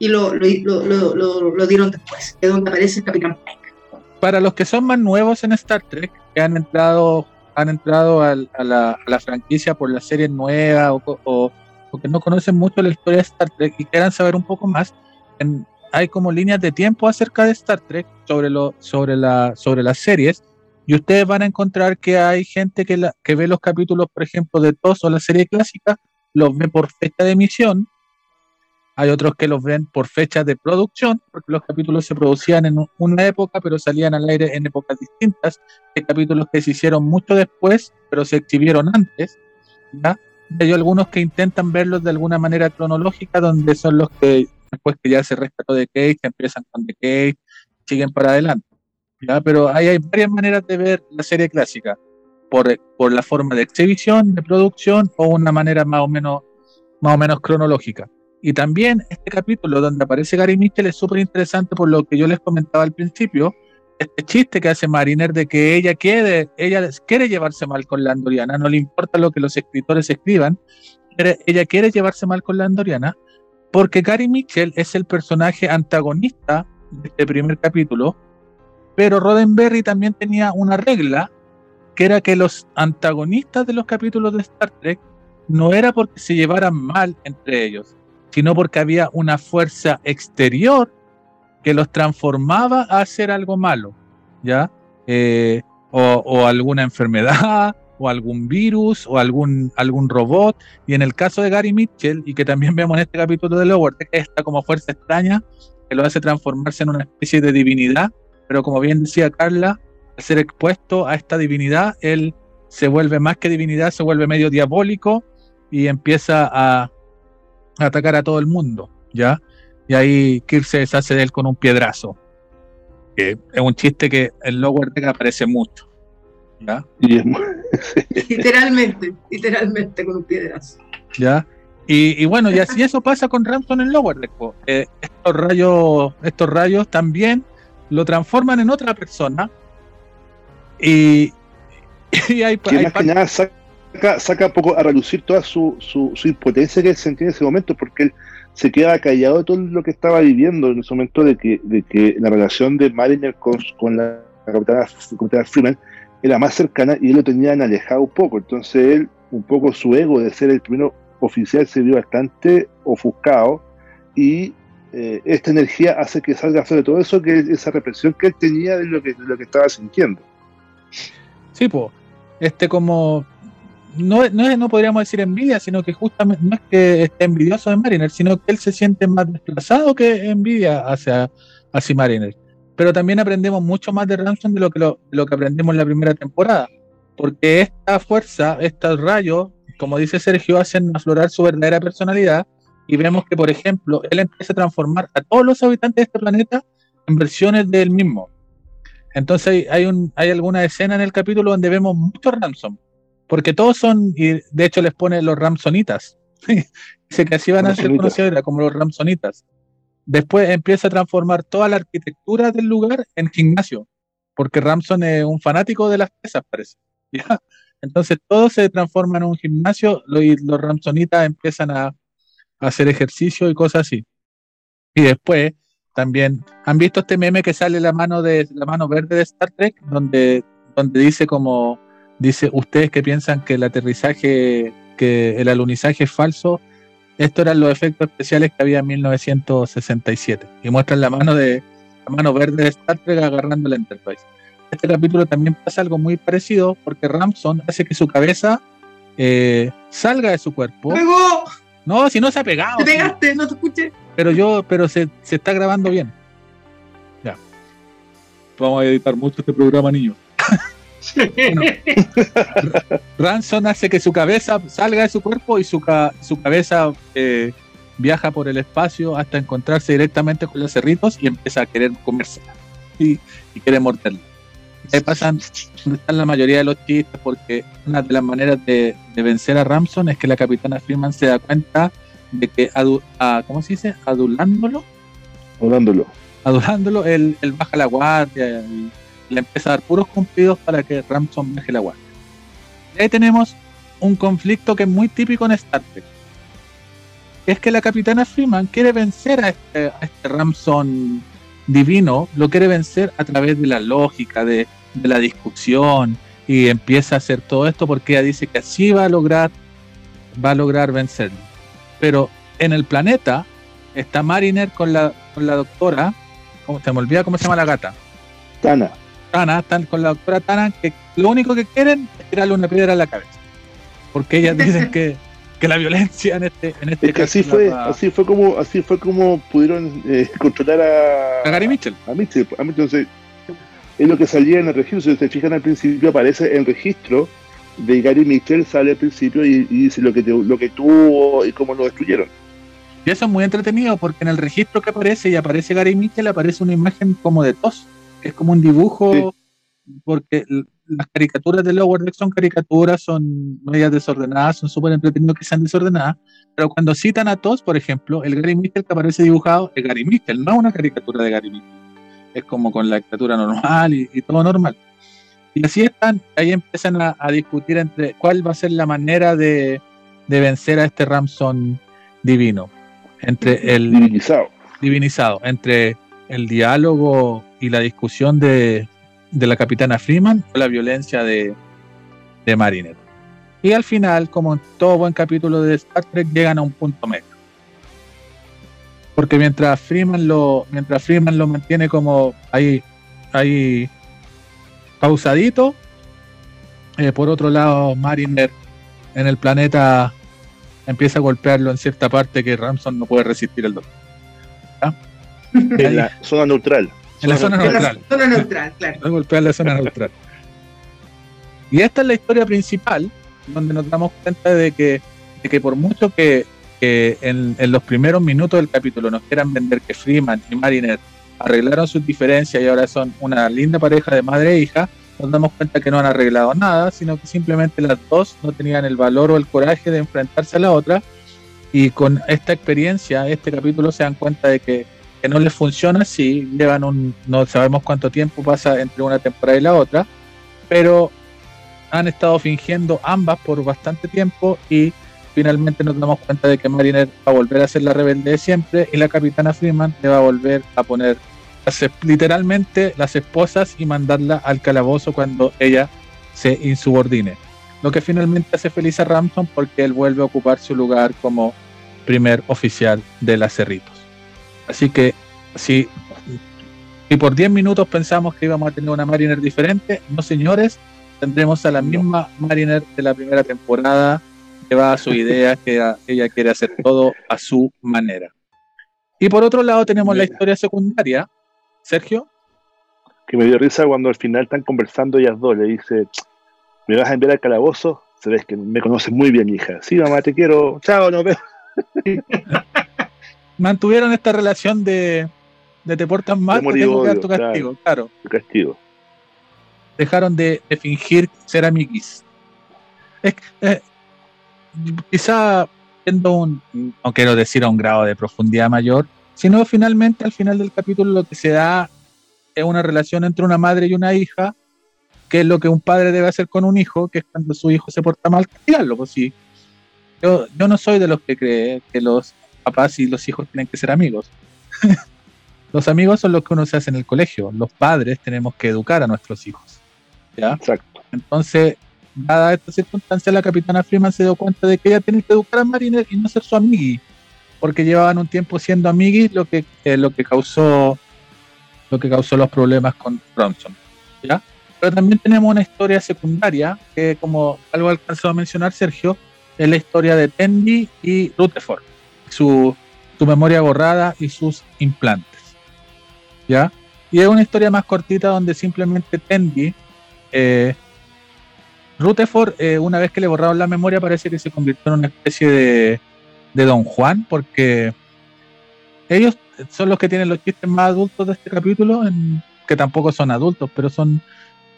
y lo, lo, lo, lo- dieron después, que es donde aparece el Capitán Pike. Para los que son más nuevos en Star Trek, que han entrado, han entrado al- a, la, a la franquicia por la serie nueva o, o- o que no conocen mucho la historia de Star Trek y quieran saber un poco más, en- hay como líneas de tiempo acerca de Star Trek sobre, lo, sobre, la, sobre las series. Y ustedes van a encontrar que hay gente que, la- que ve los capítulos, por ejemplo, de TOS o la serie clásica, los ve por fecha de emisión. Hay otros que los ven por fecha de producción, porque los capítulos se producían en un- una época, pero salían al aire en épocas distintas. Hay capítulos que se hicieron mucho después, pero se exhibieron antes. ¿ya? Hay algunos que intentan verlos de alguna manera cronológica, donde son los que después que ya se rescató de Cage, empiezan con The Cage, siguen para adelante. ¿ya? Pero ahí hay varias maneras de ver la serie clásica, por, por la forma de exhibición, de producción o una manera más o menos, más o menos cronológica. Y también este capítulo donde aparece Gary Mitchell es súper interesante por lo que yo les comentaba al principio, este chiste que hace Mariner de que ella quiere, ella quiere llevarse mal con la andoriana, no le importa lo que los escritores escriban, quiere- ella quiere llevarse mal con la andoriana, porque Gary Mitchell es el personaje antagonista de este primer capítulo, pero Roddenberry también tenía una regla, que era que los antagonistas de los capítulos de Star Trek no era porque se llevaran mal entre ellos, sino porque había una fuerza exterior que los transformaba a hacer algo malo, ¿ya? Eh, o, alguna enfermedad, o algún virus, o algún, algún robot. Y en el caso de Gary Mitchell, y que también vemos en este capítulo de Lower, que está como fuerza extraña, que lo hace transformarse en una especie de divinidad, pero como bien decía Carla, al ser expuesto a esta divinidad, él se vuelve más que divinidad, se vuelve medio diabólico y empieza a, atacar a todo el mundo, ¿ya? Y ahí Kirk se deshace de él con un piedrazo. Que es un chiste que en Lower Deck aparece mucho. ¿ya? literalmente, literalmente con un piedrazo. ¿Ya? Y, bueno, y así eso pasa con Ramson en Lower Deck. Eh, estos, rayos, estos rayos también lo transforman en otra persona. Y, y hay, que más que nada saca, saca poco a relucir toda su, su, impotencia que él sentía en ese momento, porque él se queda callado de todo lo que estaba viviendo en ese momento de que, de que la relación de Mariner con, con la, capitana, Freeman era más cercana y él lo tenían alejado un poco. Entonces él, un poco su ego de ser el primero oficial se vio bastante ofuscado y eh, esta energía hace que salga sobre todo eso, que es esa represión que él tenía de lo que, de lo que estaba sintiendo. Sí, pues, este como no, no, no podríamos decir envidia, sino que justamente no es que esté envidioso de Mariner, sino que él se siente más desplazado que envidia hacia, hacia Mariner. Pero también aprendemos mucho más de Ransom de lo que, lo, que aprendimos en la primera temporada, porque esta fuerza, estos rayos, como dice Sergio, hacen aflorar su verdadera personalidad y vemos que, por ejemplo, él empieza a transformar a todos los habitantes de este planeta en versiones de él mismo. Entonces hay, hay alguna escena en el capítulo donde vemos muchos Ransom, porque todos son, y de hecho les pone los Ramsonitas. Dice que así van a ser conocidos como los Ramsonitas. Después empieza a transformar toda la arquitectura del lugar en gimnasio, porque Ramson es un fanático de las pesas, parece. Entonces todo se transforma en un gimnasio y los Ramsonitas empiezan a, a hacer ejercicio y cosas así. Y después también, ¿han visto este meme que sale la mano de la mano verde de Star Trek? Donde, donde dice como, dice, ustedes que piensan que el aterrizaje, que el alunizaje es falso, estos eran los efectos especiales que había en 1967. Y muestran la mano de la mano verde de Star Trek agarrando la Enterprise. Este capítulo también pasa algo muy parecido porque Ramson hace que su cabeza eh, salga de su cuerpo. No, si no se ha pegado. Te pegaste, no te escuché. Pero yo, pero se, se está grabando bien. Ya. Vamos a editar mucho este programa, niños. Ransom hace que su cabeza salga de su cuerpo y su, su cabeza eh, viaja por el espacio hasta encontrarse directamente con los cerritos y empieza a querer comérsela y, y quiere morderla. Ahí pasan donde están la mayoría de los chistes porque una de las maneras de, vencer a Ramson es que la capitana Freeman se da cuenta de que, ¿cómo se dice? Adulándolo. Adulándolo. Adulándolo, él, baja la guardia y le empieza a dar puros cumplidos para que Ramson baje la guardia. Ahí tenemos un conflicto que es muy típico en Star Trek. Es que la capitana Freeman quiere vencer a este, a este Ramson divino lo quiere vencer a través de la lógica, de, la discusión, y empieza a hacer todo esto porque ella dice que así va a lograr, va a lograr vencerlo. Pero en el planeta está Mariner con la, con la doctora, ¿cómo se me olvida cómo se llama la gata? Tana. Tana, están con la doctora Tana, que lo único que quieren es tirarle una piedra a la cabeza. Porque ellas dicen que que la violencia en este en este es que así fue así fue como así fue como pudieron eh, controlar a a Gary Mitchell. a Mitchell, a Mitchell es lo que salía en el registro si se fijan al principio aparece el registro de Gary Mitchell sale al principio y, dice lo que lo que tuvo y cómo lo destruyeron. Y eso es muy entretenido porque en el registro que aparece y aparece Gary Mitchell aparece una imagen como de tos es como un dibujo porque las caricaturas de Lower Deck son caricaturas, son medias desordenadas, son súper entretenidos que sean desordenadas, pero cuando citan a todos, por ejemplo, el Gary Mitchell que aparece dibujado es Gary Mitchell, no es una caricatura de Gary Mitchell. Es como con la caricatura normal y, todo normal. Y así están, ahí empiezan a, discutir entre cuál va a ser la manera de, de vencer a este Ramson divino. Entre el divinizado. divinizado, entre el diálogo y la discusión de, de la capitana Freeman la violencia de, de Mariner. Y al final, como en todo buen capítulo de Star Trek, llegan a un punto medio. Porque mientras Freeman lo, mientras Freeman lo mantiene como ahí, ahí pausadito, eh, por otro lado, Mariner en el planeta empieza a golpearlo en cierta parte que Ramson no puede resistir el dolor. En la zona neutral. En la zona neutral. Zona neutral, claro. golpear la zona neutral. Y esta es la historia principal, donde nos damos cuenta de que, de que por mucho que, que en, en, los primeros minutos del capítulo nos quieran vender que Freeman y Mariner arreglaron sus diferencias y ahora son una linda pareja de madre e hija, nos damos cuenta que no han arreglado nada, sino que simplemente las dos no tenían el valor o el coraje de enfrentarse a la otra. Y con esta experiencia, este capítulo, se dan cuenta de que, que no les funciona así. Llevan un, no sabemos cuánto tiempo pasa entre una temporada y la otra, pero han estado fingiendo ambas por bastante tiempo y finalmente nos damos cuenta de que Mariner va a volver a ser la rebelde de siempre y la capitana Freeman le va a volver a poner literalmente las esposas y mandarla al calabozo cuando ella se insubordine. Lo que finalmente hace feliz a Ramson porque él vuelve a ocupar su lugar como primer oficial de las Cerritos. Así que si, si por 10 minutos pensamos que íbamos a tener una Mariner diferente, no señores, tendremos a la misma Mariner de la primera temporada que va a su idea, que ella quiere hacer todo a su manera. Y por otro lado tenemos la historia secundaria, Sergio. Que me dio risa cuando al final están conversando ellas dos. Le dice, ¿me vas a enviar al calabozo? Sabes que me conoces muy bien, hija. Sí, mamá, te quiero. Chao, nos vemos. Mantuvieron esta relación de, de te portas mal, te tengo que dar tu castigo, claro. Tu castigo. Dejaron de, de fingir ser amiguis. Es, eh, quizá siendo un, no quiero decir a un grado de profundidad mayor, sino finalmente al final del capítulo lo que se da es una relación entre una madre y una hija, que es lo que un padre debe hacer con un hijo, que es cuando su hijo se porta mal, castigarlo, pues sí. Yo, yo no soy de los que cree que los papás y los hijos tienen que ser amigos. los amigos son los que uno se hace en el colegio, los padres tenemos que educar a nuestros hijos. ¿ya? Exacto. Entonces, dada esta circunstancia, la capitana Freeman se dio cuenta de que ella tiene que educar a Mariner y no ser su amigui porque llevaban un tiempo siendo amiguis, lo que, eh, lo que causó lo que causó los problemas con Bronson. ¿ya? Pero también tenemos una historia secundaria, que como algo alcanzó a mencionar Sergio, es la historia de Tendy y Rutherford, su, memoria borrada y sus implantes. ¿ya? Y es una historia más cortita donde simplemente Tendy, eh, Rutherford, eh, una vez que le borraron la memoria, parece que se convirtió en una especie de, de Don Juan, porque ellos son los que tienen los chistes más adultos de este capítulo, que tampoco son adultos, pero son,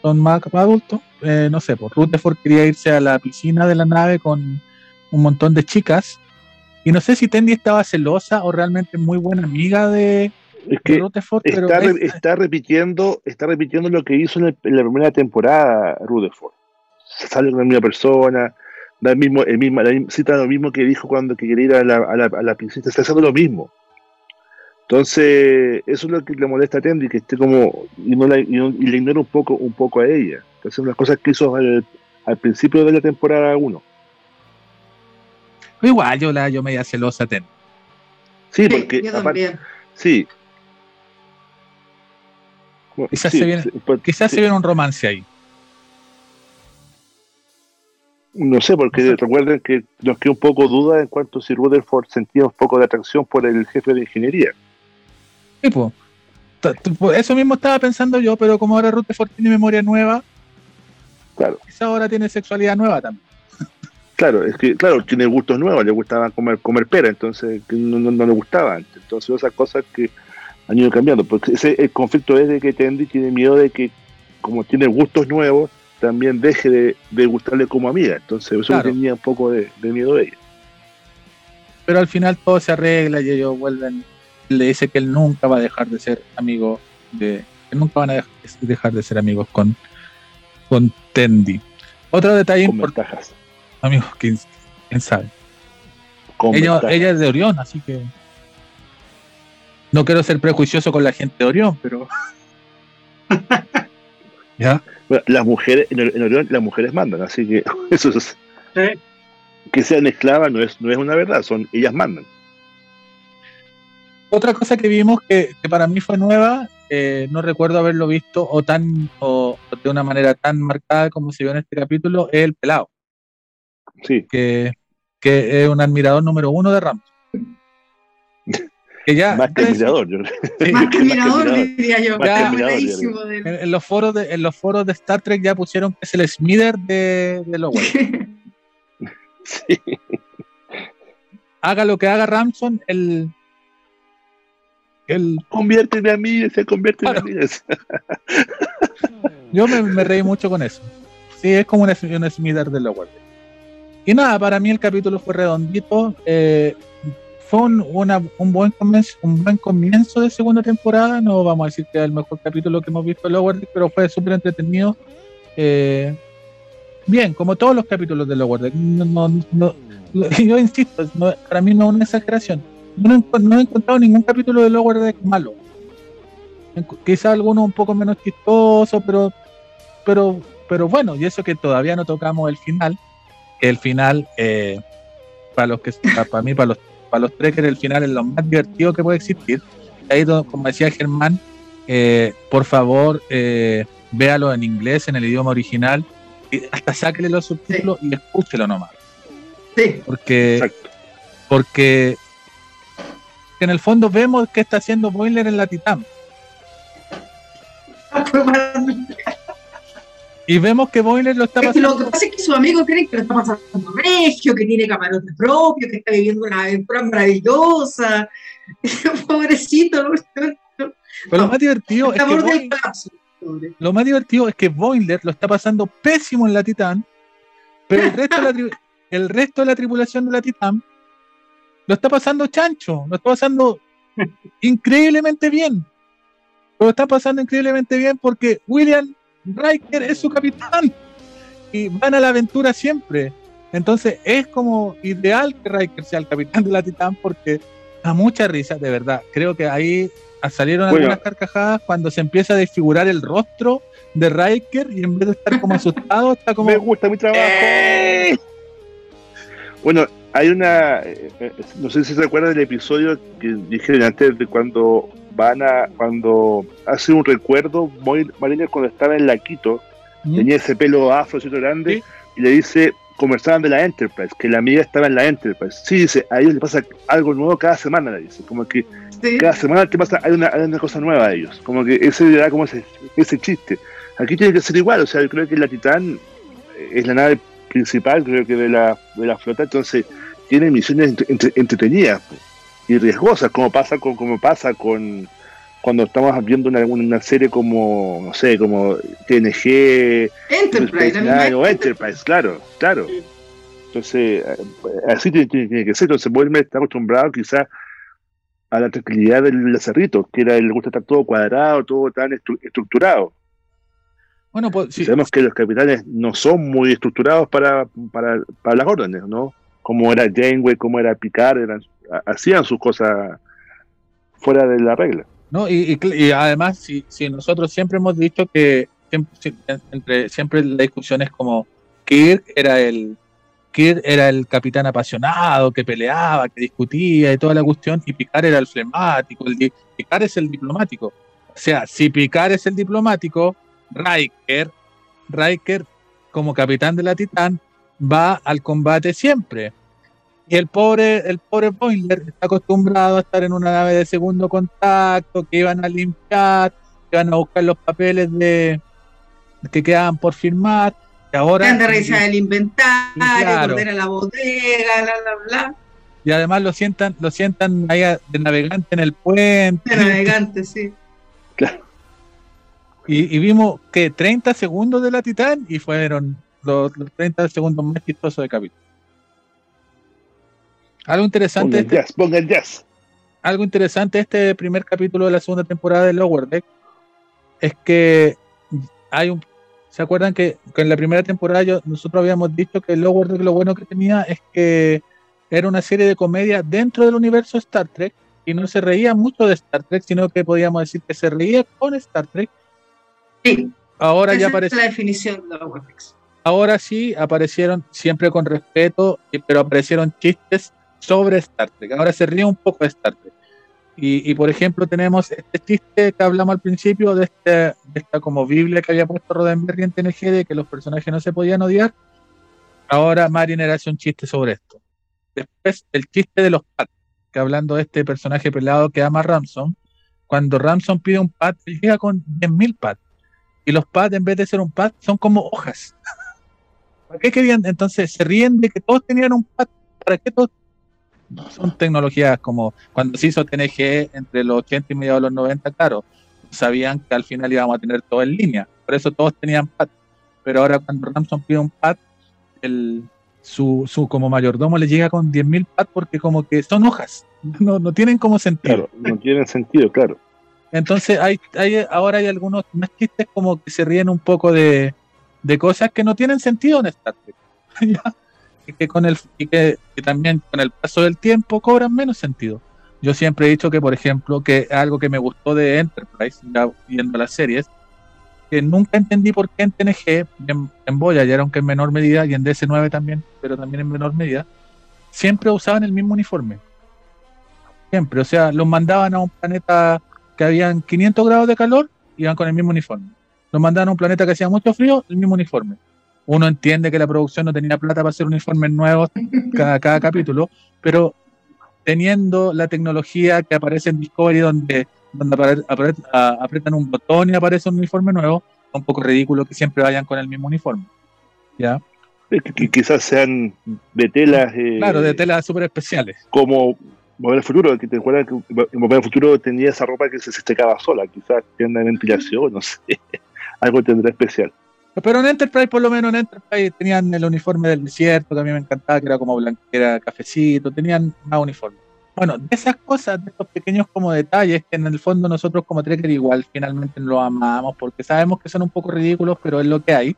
son más, adultos. Eh, no sé, pues Rutherford quería irse a la piscina de la nave con un montón de chicas. Y no sé si Tendy estaba celosa o realmente muy buena amiga de, es que Rutherford, está, está, repitiendo, está repitiendo lo que hizo en, la primera temporada Rutherford. Sale con la misma persona, da el mismo, el mismo, cita lo mismo que dijo cuando que quería ir a la, a la, a la princesa, está haciendo lo mismo. Entonces, eso es lo que le molesta a Tendy, que esté como, y, no la, y, y, le ignora un poco, un poco a ella. Entonces, unas cosas que hizo al, al principio de la temporada 1. Igual, yo la yo media celosa Tendy. Sí, porque yo aparte, sí. Quizás, sí, se, viene, sí, pues, quizás sí. se viene un romance ahí. No sé, porque No sé. recuerden que nos quedó un poco duda en cuanto a si Rutherford sentía un poco de atracción por el jefe de ingeniería. Sí, po- Eso mismo estaba pensando yo, pero como ahora Rutherford tiene memoria nueva, Claro, quizás ahora tiene sexualidad nueva también. Claro, es que, claro, tiene gustos nuevos, le gustaba comer, comer pera, entonces no, no, no le gustaba antes. Entonces esas cosas que han ido cambiando, porque ese, el conflicto es de que Tendy tiene miedo de que, como tiene gustos nuevos, también deje de, de gustarle como amiga. Entonces eso Claro. tenía un poco de, de miedo de ella. Pero al final todo se arregla y ellos vuelven. Le dice que él nunca va a dejar de ser amigo de. que nunca van a dej- dejar de ser amigos con, con Tendi. Otro detalle importante. Amigos, ¿quién, quién sabe? Ella, es de Orión, así que. No quiero ser prejuicioso con la gente de Orión, pero. ¿Ya? Bueno, las mujeres, en, en Orión las mujeres mandan, así que eso es, Sí. que sean esclavas no es, no es una verdad, son ellas mandan. Otra cosa que vimos que, que para mí fue nueva, eh, no recuerdo haberlo visto o tan o de una manera tan marcada como se vio en este capítulo, es el pelado, Sí, que, que es un admirador número uno de Rams. Que ya, más que ya el es- mirador. yo- sí, Más que más mirador, terminador. diría yo. Ya. Buenísimo en, en los foros de, en los foros de Star Trek ya pusieron que es el Smither de, de Lower. Sí. Haga lo que haga Ramson, el, el Conviérteme a mí, se convierte Claro. a mí. Yo me, me reí mucho con eso. Sí, es como un, un Smither de Lower. Y nada, para mí el capítulo fue redondito. eh, fue un, un, buen comienzo, un buen comienzo de segunda temporada. No vamos a decir que es el mejor capítulo que hemos visto en Lower pero fue súper entretenido. Eh, bien, como todos los capítulos de Lower. No, no- no- yo insisto, para mí no es una exageración. No, no he encontrado ningún capítulo de Lower Deck malo. Quizá algunos un poco menos chistosos, pero, pero, pero bueno, y eso que todavía no tocamos el final, que el final, eh, para los que para, mí, para los, para los trekkers, el final es lo más divertido que puede existir. Ahí, como decía Germán, eh, por favor, eh, véalo en inglés, en el idioma original, y hasta sáquele los subtítulos y escúchelo nomás. Sí, Porque, Exacto. porque en el fondo vemos que está haciendo Boiler en la Titán. Y vemos que Boiler lo está Es que lo que pasando. pasa es que sus amigos creen que lo está pasando regio, que tiene camarote propio, que está viviendo una aventura maravillosa. Pobrecito, ¿no? Pero lo más divertido es que Boiler- lo más divertido es que Boiler lo está pasando pésimo en la Titán, pero el resto de la, tri- el resto de la tripulación de la Titán lo está pasando chancho, lo está pasando increíblemente bien. Lo está pasando increíblemente bien porque William Riker es su capitán y van a la aventura siempre. Entonces es como ideal que Riker sea el capitán de la Titán porque da mucha risa, de verdad. Creo que ahí salieron Bueno. algunas carcajadas cuando se empieza a desfigurar el rostro de Riker y en vez de estar como asustado, está como. Me gusta mi trabajo. ¡Eh! Bueno, hay una. eh, eh, no sé si se acuerdan del episodio que dijeron antes de cuando van a. Cuando hace un recuerdo, Mariner cuando estaba en la Quito, ¿Mm? tenía ese pelo afro, ¿cierto? grande, Sí. y le dice. Conversaban de la Enterprise, que la amiga estaba en la Enterprise. Sí, dice, a ellos les pasa algo nuevo cada semana, le dice. Como que Sí. cada semana te pasa, hay una, hay una cosa nueva a ellos. Como que ese le da como ese, ese chiste. Aquí tiene que ser igual, o sea, yo creo que la Titán es la nave principal, creo que de la, de la flota, entonces tiene misiones entre- entre- entretenidas y riesgosas, como pasa con, como pasa con cuando estamos viendo una, una serie como, no sé, como TNG, Enterprise, Nine o claro, claro. Entonces, eh, así tiene, que ser. Entonces, Boimler está acostumbrado quizás a la tranquilidad del cerrito, que era, le gusta estar todo cuadrado, todo tan estru- estructurado. Bueno, pues sí, Sabemos que los capitanes no son muy estructurados para, para, para las órdenes, ¿no? Como era Janeway, como era Picard, eran, ha- hacían sus cosas fuera de la regla. ¿no? Y, y además, si, si nosotros siempre hemos dicho que siempre, si- entre, siempre la discusión es como Kirk era el Kirk era el capitán apasionado que peleaba, que discutía y toda la cuestión, y Picard era el flemático, el Picard es el diplomático. O sea, si Picard es el diplomático, Riker, Riker como capitán de la Titán va al combate siempre. Y el pobre, el pobre Boiler está acostumbrado a estar en una nave de segundo contacto, que iban a limpiar, que iban a buscar los papeles de que quedaban por firmar. Y ahora anda a revisar el inventario, Claro. ordena la bodega, bla, bla, bla. y además lo sientan, lo sientan ahí a- de navegante en el puente. De navegante, sí. Y, y vimos que 30 segundos de la Titán y fueron los, los 30 segundos más chistosos de capítulo. Algo interesante, Ponga el este, jazz. algo interesante este primer capítulo de la segunda temporada de Lower Deck es que hay un ¿se acuerdan que, que en la primera temporada yo- nosotros habíamos dicho que Lower Deck lo bueno que tenía es que era una serie de comedia dentro del universo Star Trek y no se reía mucho de Star Trek, sino que podíamos decir que se reía con Star Trek. Sí, Ahora esa ya es aparece la definición de los Webex. ahora sí aparecieron siempre con respeto, y- pero aparecieron chistes sobre Star Trek. Ahora se ríe un poco de Star Trek. Y, y, por ejemplo, tenemos este chiste que hablamos al principio de, este, de esta como Biblia que había puesto Roddenberry en TNG de que los personajes no se podían odiar. Ahora Mariner hace un chiste sobre esto. Después, el chiste de los Pat, que hablando de este personaje pelado que ama a Ramson, cuando Ramson pide un pad, él llega con 10.000 pads. Y los pads, en vez de ser un pad, son como hojas. ¿Para qué querían? Entonces se ríen de que todos tenían un pad. ¿Para qué todos? Son tecnologías como cuando se hizo TNG entre los 80 y mediados de los 90, claro, sabían que al final íbamos a tener todo en línea. Por eso todos tenían pad. Pero ahora cuando Ramson pide un pad, el, su, su como mayordomo le llega con 10.000 pads porque como que son hojas. No, no tienen como sentido. Claro, no tienen sentido, claro. Entonces hay, hay, ahora hay algunos más chistes como que se ríen un poco de, de cosas que no tienen sentido en Star Trek. y que, con el, y que, también con el paso del tiempo cobran menos sentido. Yo siempre he dicho que, por ejemplo, que algo que me gustó de Enterprise, ya viendo las series, que nunca entendí por qué en TNG, en, en Voyager, aunque en menor medida, y en DS9 también, pero también en menor medida, siempre usaban el mismo uniforme. Siempre, o sea, los mandaban a un planeta que habían 500 grados de calor, iban con el mismo uniforme. Los mandaban a un planeta que hacía mucho frío, el mismo uniforme. Uno entiende que la producción no tenía plata para hacer uniformes nuevos cada, cada capítulo, pero teniendo la tecnología que aparece en Discovery donde, donde apare, apare, a, apretan un botón y aparece un uniforme nuevo, es un poco ridículo que siempre vayan con el mismo uniforme. ¿Ya? Que, que quizás sean de telas. Eh, claro, de telas súper especiales. Como Volver al Futuro, que te acuerdas que en Volver Futuro tenía esa ropa que se secaba sola, quizás tienda de ventilación, no sé. Algo tendrá especial. Pero en Enterprise, por lo menos en Enterprise, tenían el uniforme del desierto, que a mí me encantaba, que era como blanquera, cafecito, tenían más uniforme. Bueno, de esas cosas, de estos pequeños como detalles, que en el fondo nosotros como Trekker igual finalmente lo amamos, porque sabemos que son un poco ridículos, pero es lo que hay,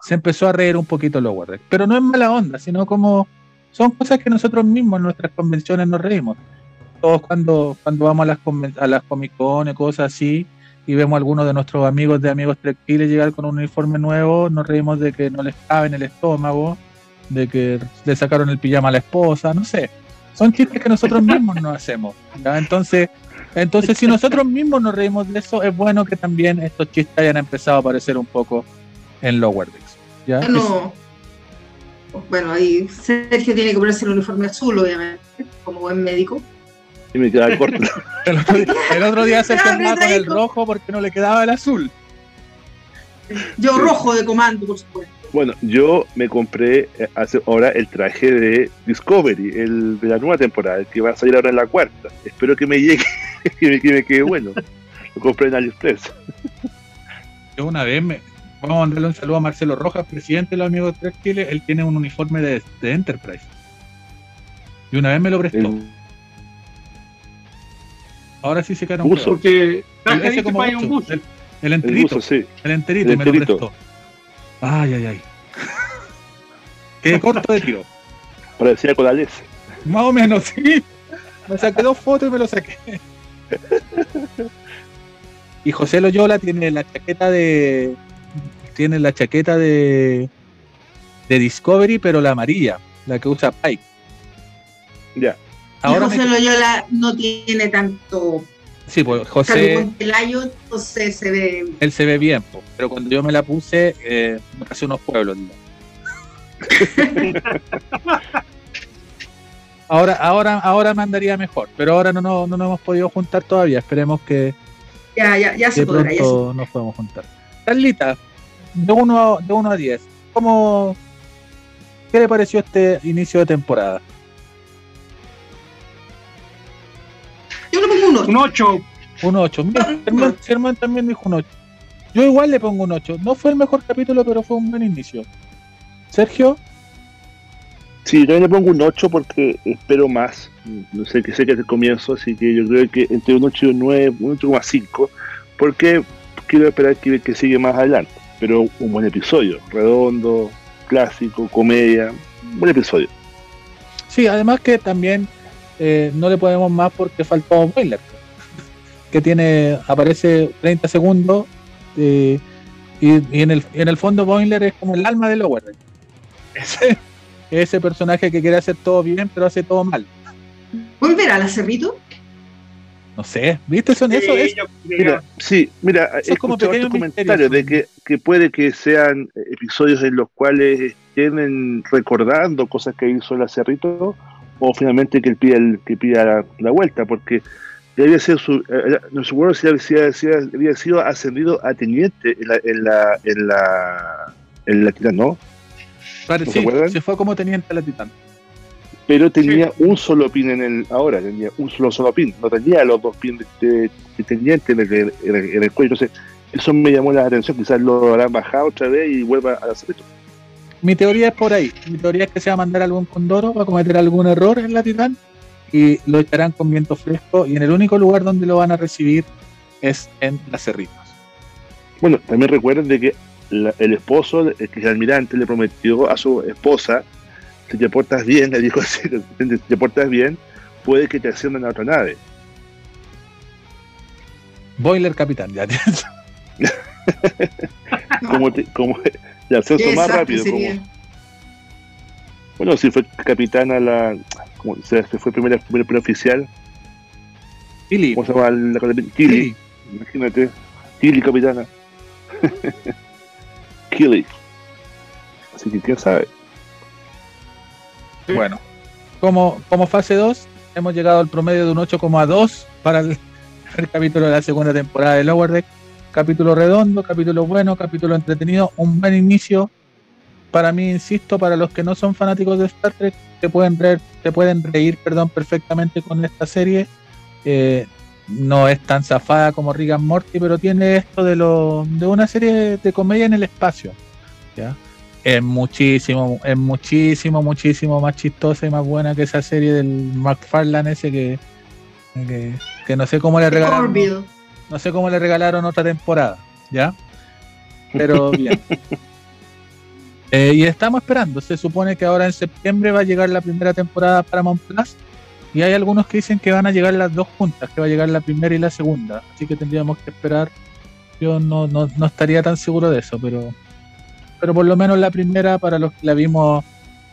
se empezó a reír un poquito Lower Deck. Pero no es mala onda, sino como son cosas que nosotros mismos en nuestras convenciones nos reímos. Todos cuando, cuando vamos a las, a las Comic Con cosas así, y vemos a algunos de nuestros amigos de Amigos Trek Chile llegar con un uniforme nuevo, nos reímos de que no les cabe en el estómago, de que le sacaron el pijama a la esposa, no sé. Son chistes que nosotros mismos nos hacemos. Entonces, entonces, si nosotros mismos nos reímos de eso, es bueno que también estos chistes hayan empezado a aparecer un poco en Lower Decks. ¿ya? No. Bueno, ahí Sergio tiene que ponerse el uniforme azul, obviamente, como buen médico. Y me queda corto. el, otro día, el otro día se formaba con el rojo porque no le quedaba el azul. Yo rojo de comando, por supuesto. Bueno, yo me compré hace ahora el traje de Discovery, el de la nueva temporada, el que va a salir ahora en la cuarta. Espero que me llegue, que me, que me quede bueno. Lo compré en AliExpress. Yo una vez me, vamos a mandarle un saludo a Marcelo Rojas, presidente de los amigos de Chile. Él tiene un uniforme de, de, Enterprise. Y una vez me lo prestó. El, Ahora sí se quedaron. Que el, como un buzo. el, el enterito. buzo, sí. El enterito, El me lo enterito. prestó. Ay, ay, ay. Qué corto de tiro. Parecía con Alex. Más o menos, sí. Me saqué dos fotos y me lo saqué. Y José Loyola tiene la chaqueta de. Tiene la chaqueta de. de Discovery, pero la amarilla, la que usa Pike. Ya. Ahora José me- Loyola no tiene tanto sí, pues José, con pelayo, entonces se ve. él se ve bien, po, pero cuando yo me la puse, eh, me pasé unos pueblos. ¿no? ahora, ahora, ahora me andaría mejor, pero ahora no, no, no nos hemos podido juntar todavía. Esperemos que, Ya, ya, ya se de podrá, ya se pronto nos podemos juntar. Carlita, de 1 a, de uno a 10, ¿cómo, ¿qué le pareció este inicio de temporada? Yo le pongo un 8. Un 8. Un 8. Mira, Germán, Germán también dijo un 8. Yo igual le pongo un 8. No fue el mejor capítulo, pero fue un buen inicio. Sergio, Sí, yo también le pongo un 8 porque espero más. No sé, que sé que es el comienzo, así que yo creo que entre un 8 y un 9, un 8,5, porque quiero esperar que, que sigue más adelante. Pero un buen episodio, redondo, clásico, comedia, un buen episodio. sí, además que también eh, no le podemos más porque faltó Boiler, que tiene aparece 30 segundos eh, y, y en, el, en el fondo Boiler es como el alma de Lower. Ese, ese personaje que quiere hacer todo bien, pero hace todo mal. ¿Volverá al acerrito? No sé, ¿viste? Son eso, es, Mira, sí, mira, he como escuchado comentarios de que, que puede que sean episodios en los cuales estén recordando cosas que hizo la Cerrito o finalmente que él pida, el- que pida la, la vuelta, porque ya había sido su, eh, no recuerdo si había, si había sido ascendido a teniente en la, en la, en la, en la Titán, ¿no? pare- ¿No se sí, se fue como teniente a la Titán. Pero tenía un solo pin en el, ahora tenía un solo solo pin, no tenía los dos pins de teniente en el, en el- en el cuello, entonces eso me llamó la atención, quizás lo habrán bajado otra vez y vuelva a hacer esto. Mi teoría es por ahí. Mi teoría es que se va a mandar algún condoro, va a cometer algún error en la Titán y lo echarán con viento fresco y en el único lugar donde lo van a recibir es en las Cerritos. Bueno, también recuerden de que la- el esposo, el que el almirante, le prometió a su esposa, si te portas bien, le dijo así, si te portas bien, puede que te asciendan a otra nave. Boiler capitán, ya. Como, te- como el ascenso más rápido. Como, bueno, si fue capitana la... Como, se, se fue primera, primer, primer oficial, Philly. ¿cómo se llama la capitana? Imagínate. Kili, capitana. Kili. Así que quién sabe. Bueno, como, como fase 2, hemos llegado al promedio de un 8,2 para el, capítulo de la segunda temporada de Lower Deck. Capítulo redondo, capítulo bueno, capítulo entretenido, un buen inicio. Para mí, insisto, para los que no son fanáticos de Star Trek, te pueden reír, te pueden reír perdón, perfectamente con esta serie. Eh, no es tan zafada como Rick Morty, pero tiene esto de, lo, de una serie de comedia en el espacio. ¿ya? Es muchísimo, es muchísimo, muchísimo más chistosa y más buena que esa serie del McFarlane ese que, que, que no sé cómo le regalaron. Orville. No sé cómo le regalaron otra temporada, ¿ya? Pero bien. Eh, y estamos esperando. Se supone que ahora en septiembre va a llegar la primera temporada para Plus. Y hay algunos que dicen que van a llegar las dos juntas, que va a llegar la primera y la segunda. Así que tendríamos que esperar. Yo no, no, no estaría tan seguro de eso, pero, pero por lo menos la primera, para los que la vimos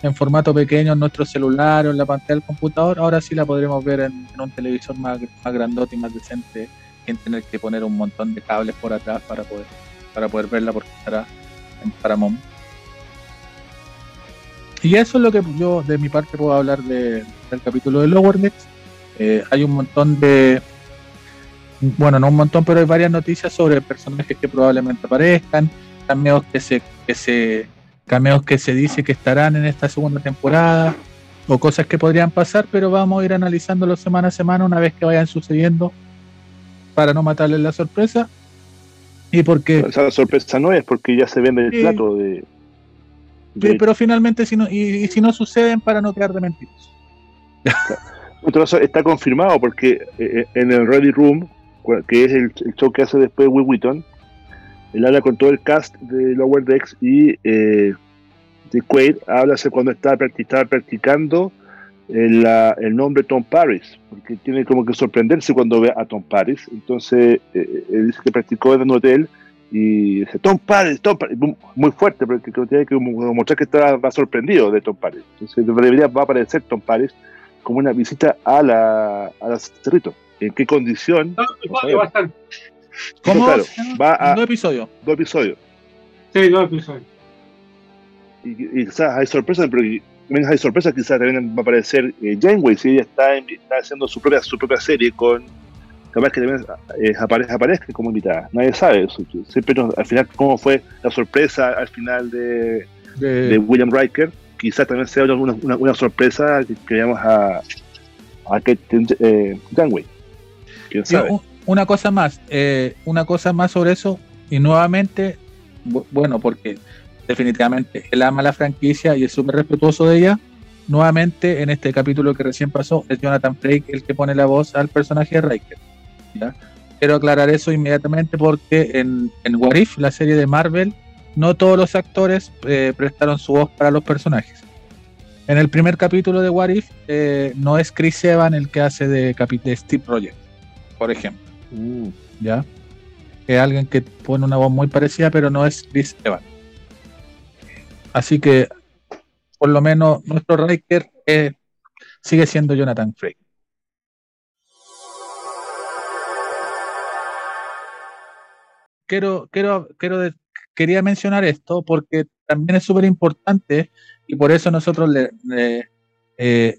en formato pequeño en nuestro celular o en la pantalla del computador, ahora sí la podremos ver en, en un televisor más, grandote y más decente sin tener que poner un montón de cables por atrás para poder para poder verla porque estará en Paramount. Y eso es lo que yo de mi parte puedo hablar de- del capítulo de Lower Decks. Eh, hay un montón de bueno, no un montón, pero hay varias noticias sobre personajes que probablemente aparezcan, cameos que se que se cameos que se dice que estarán en esta segunda temporada o cosas que podrían pasar, pero vamos a ir analizándolos semana a semana una vez que vayan sucediendo para no matarles la sorpresa. Y porque, Esa sorpresa no es porque ya se vende el plato de. pero finalmente si no, y, y si no suceden para no quedar de caso, está confirmado porque eh, en el Ready Room, que es el, el show que hace después Will Wheaton, él habla con todo el cast de Lower Decks y eh, de Quaid habla cuando estaba, practi- estaba practicando el, la- el nombre Tom Paris, porque tiene como que sorprenderse cuando ve a Tom Paris. Entonces, eh, él dice que practicó en un hotel y dice Tom Paris, Tom Paris, muy fuerte, porque que tiene que mostrar que estaba sorprendido de Tom Paris. Entonces, debería va a aparecer Tom Paris como una visita a la, a la Cerrito. ¿En qué condición? No, No no. ¿Cómo? claro, va a- Dos episodios. Dos episodios. Sí, dos episodios. Y, y quizás hay sorpresas, pero hay sorpresas, quizás también va a aparecer eh, Janeway, si ella está, en- está haciendo su propia, su propia serie con capaz que también eh, aparezca, aparezca como invitada. Nadie sabe. eso. Siempre nos- al final, cómo fue la sorpresa al final de, De, de William Riker. Quizás también sea una, una, una sorpresa que, que veamos a, a Kate eh, Janeway. Quién sabe. u- una cosa más, eh, una cosa más sobre eso, y nuevamente, bu- bueno, porque definitivamente él ama la franquicia y es súper respetuoso de ella. Nuevamente, en este capítulo que recién pasó, es Jonathan Frakes el que pone la voz al personaje de Riker. Quiero aclarar eso inmediatamente porque en, en What If, la serie de Marvel, no todos los actores eh, prestaron su voz para los personajes. En el primer capítulo de What If, eh, no es Chris Evans el que hace de, de Steve Rogers, por ejemplo. Uh, ya. Es alguien que pone una voz muy parecida, pero no es Chris Evans. Así que, por lo menos, nuestro Riker eh, sigue siendo Jonathan Frey. Quiero, quiero, quiero quería mencionar esto porque también es súper importante y por eso nosotros le, le, eh,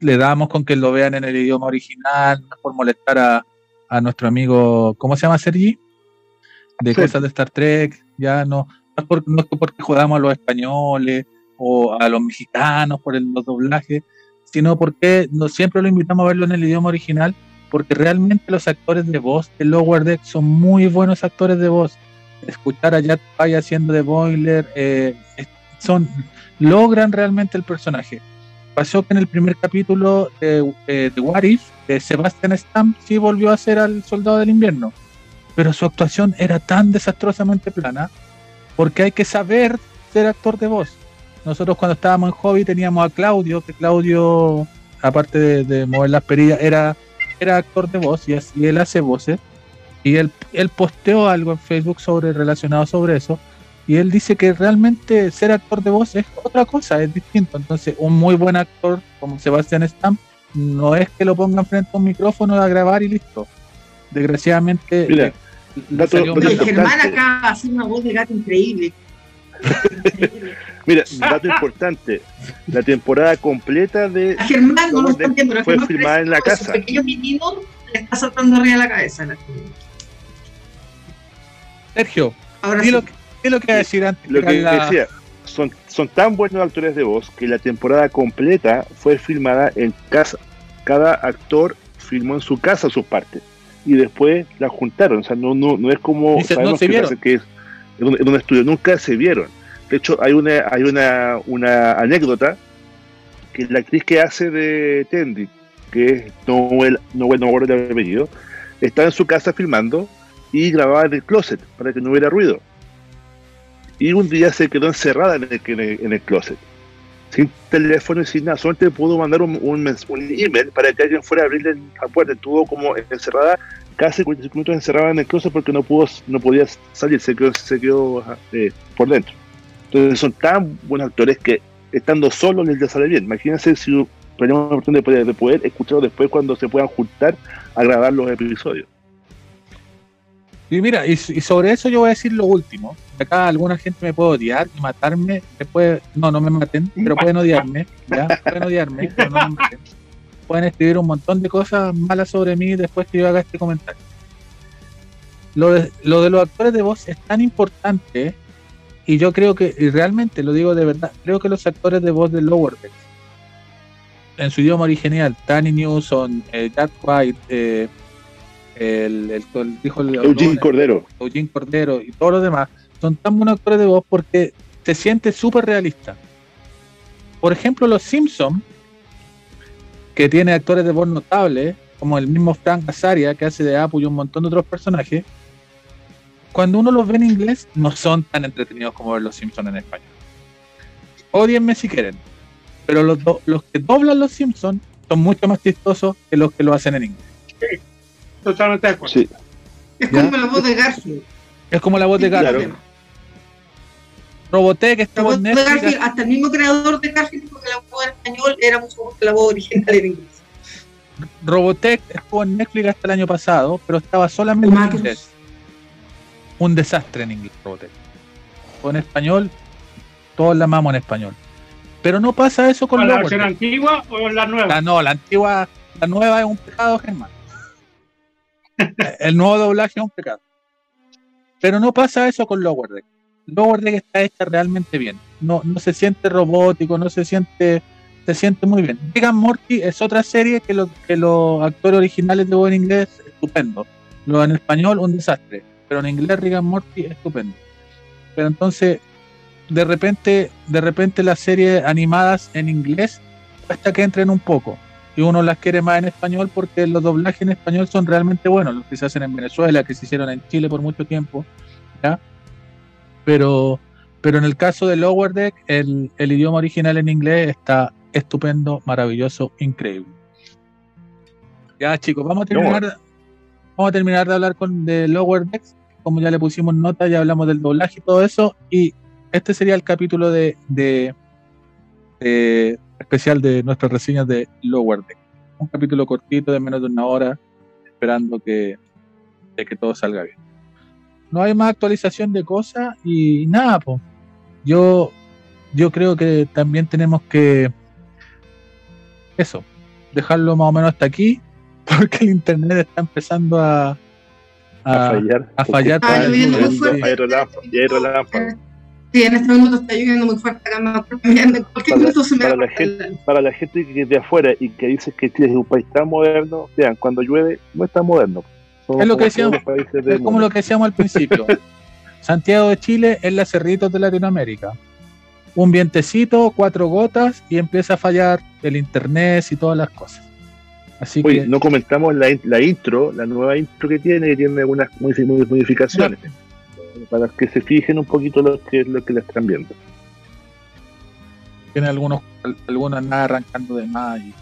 damos con que lo vean en el idioma original, por molestar a, a nuestro amigo, ¿cómo se llama Sergi? De Sí. cosas de Star Trek, ya no, no es, por- no es que porque jugamos a los españoles o a los mexicanos por el- los doblajes, sino porque no, siempre lo invitamos a verlo en el idioma original, porque realmente los actores de voz de Lower Deck son muy buenos actores de voz. Escuchar a Jack Pye haciendo de Boiler, eh, son, logran realmente el personaje. Pasó que en el primer capítulo de, eh, de What If, eh, Sebastian Stamp sí volvió a ser al Soldado del Invierno, pero su actuación era tan desastrosamente plana, porque hay que saber ser actor de voz. Nosotros cuando estábamos en Hobby teníamos a Claudio, que Claudio, aparte de, de mover las perillas, era, era actor de voz y, así él hace voces. Y él, él posteó algo en Facebook sobre relacionado sobre eso. Y él dice que realmente ser actor de voz es otra cosa, es distinto. Entonces, un muy buen actor como Sebastián Stamp no es que lo pongan frente a un micrófono a grabar y listo. Desgraciadamente, Mira, le dato- salió dato Germán acá hace una voz de gato increíble. Mira, dato importante, la temporada completa de A Germán no lo viendo, pero fue Germán filmada en la casa. Esos pequeños meninos le está saltando arriba de la cabeza. la- Sergio, Ahora ¿qué sí. lo, ¿qué es lo que iba a decir antes? Lo que la- decía, son, son tan buenos actores de voz que la temporada completa fue filmada en casa. Cada actor filmó en su casa sus partes y después las juntaron. O sea, no, no, no es como Dice, no sabemos se que, es en un, en un estudio, nunca se vieron. De hecho, hay una, hay una, una anécdota que la actriz que hace de Tendi, que es Noel, Noel, no me acuerdo el apellido, estaba en su casa filmando y grababa en el closet para que no hubiera ruido y un día se quedó encerrada en el, en el, en el closet, sin teléfono y sin nada. Solamente pudo mandar un, un, email para que alguien fuera a abrirle la puerta. Estuvo como encerrada, casi 45 minutos encerrada en el closet porque no pudo, no podía salir, se quedó, se quedó eh, por dentro. Entonces son tan buenos actores que estando solos les sale bien. Imagínense si tenemos la oportunidad de poder, de después cuando se puedan juntar a grabar los episodios. Y mira, y, sobre eso yo voy a decir lo último. Acá alguna gente me puede odiar y matarme. Después, no, no me maten, pero pueden odiarme. ¿ya? Pueden odiarme, pero no me maten. Pueden escribir un montón de cosas malas sobre mí después que yo haga este comentario. Lo de, lo de los actores de voz es tan importante y yo creo que, y realmente lo digo de verdad, creo que los actores de voz de Lower Decks, en su idioma original, Danny Newsom, eh, Jack White, eh, el, el, el- dijo el- Eugene Cordero. Eugene Cordero y todos los demás son tan buenos actores de voz porque se siente súper realista. Por ejemplo, Los Simpsons, que tiene actores de voz notables, como el mismo Frank Azaria, que hace de Apu y un montón de otros personajes, cuando uno los ve en inglés, no son tan entretenidos como ver Los Simpsons en español. Odienme si quieren, pero los, do- los que doblan Los Simpsons son mucho más chistosos que los que lo hacen en inglés. Totalmente de acuerdo. Sí, Es ¿Ya? como la voz de Garfield. Es como la voz de Garfield. claro. Robotech está voz con de Netflix. Garfield, hasta el mismo creador de Garfield dijo que la voz en español era mucho mejor que la voz original en inglés. Robotech estuvo en Netflix hasta el año pasado, pero estaba solamente en inglés. Un desastre en inglés, Robotech. O en español, todos la amamos en español. Pero no pasa eso con ¿Con la versión antigua o la nueva? La, no, la antigua, la nueva es un pecado, Germán. El nuevo doblaje es un pecado. Pero no pasa eso con Lower Deck. Lower Deck está hecha realmente bien. No, no se siente robótico, no se siente, se siente muy bien. And Morty es otra serie que, lo- que los actores originales de en inglés, estupendo. Lo en español, un desastre. Pero en inglés and Morty, estupendo. Pero entonces, de repente, de repente las series animadas en inglés cuesta que entren un poco. Y uno las quiere más en español porque los doblajes en español son realmente buenos, los que se hacen en Venezuela, que se hicieron en Chile por mucho tiempo. ¿ya? Pero, pero en el caso de Lower Deck, el, el idioma original en inglés está estupendo, maravilloso, increíble. Ya chicos, vamos a terminar, vamos a terminar de hablar con de Lower Decks, como ya le pusimos nota, ya hablamos del doblaje y todo eso, y este sería el capítulo de, de, de- especial de nuestras reseñas de Lower Deck. Un capítulo cortito de menos de una hora, esperando que, de que todo salga bien. no hay más actualización de cosas y nada, pues. Yo, yo creo que también tenemos que eso, dejarlo más o menos hasta aquí, porque el internet está empezando a, A fallar. a fallar. Ah, para el lloviendo mundo. Sí, en este minuto está lloviendo muy fuerte acá, no, en cualquier Para- minuto se me para va la gente- Para la gente que es de afuera y que dice que Chile es un país tan moderno, vean, cuando llueve no es tan moderno. Somos Es lo que como decíamos, Es lo que decíamos al principio. Santiago de Chile es la Cerritos de Latinoamérica. Un vientecito, cuatro gotas y empieza a fallar el internet y todas las cosas. Así Oye, que no comentamos la, la intro, la nueva intro que tiene, que tiene algunas modifi- modificaciones. Para que se fijen un poquito lo que, lo que la están viendo. tiene algunos, al- algunos nada arrancando de más y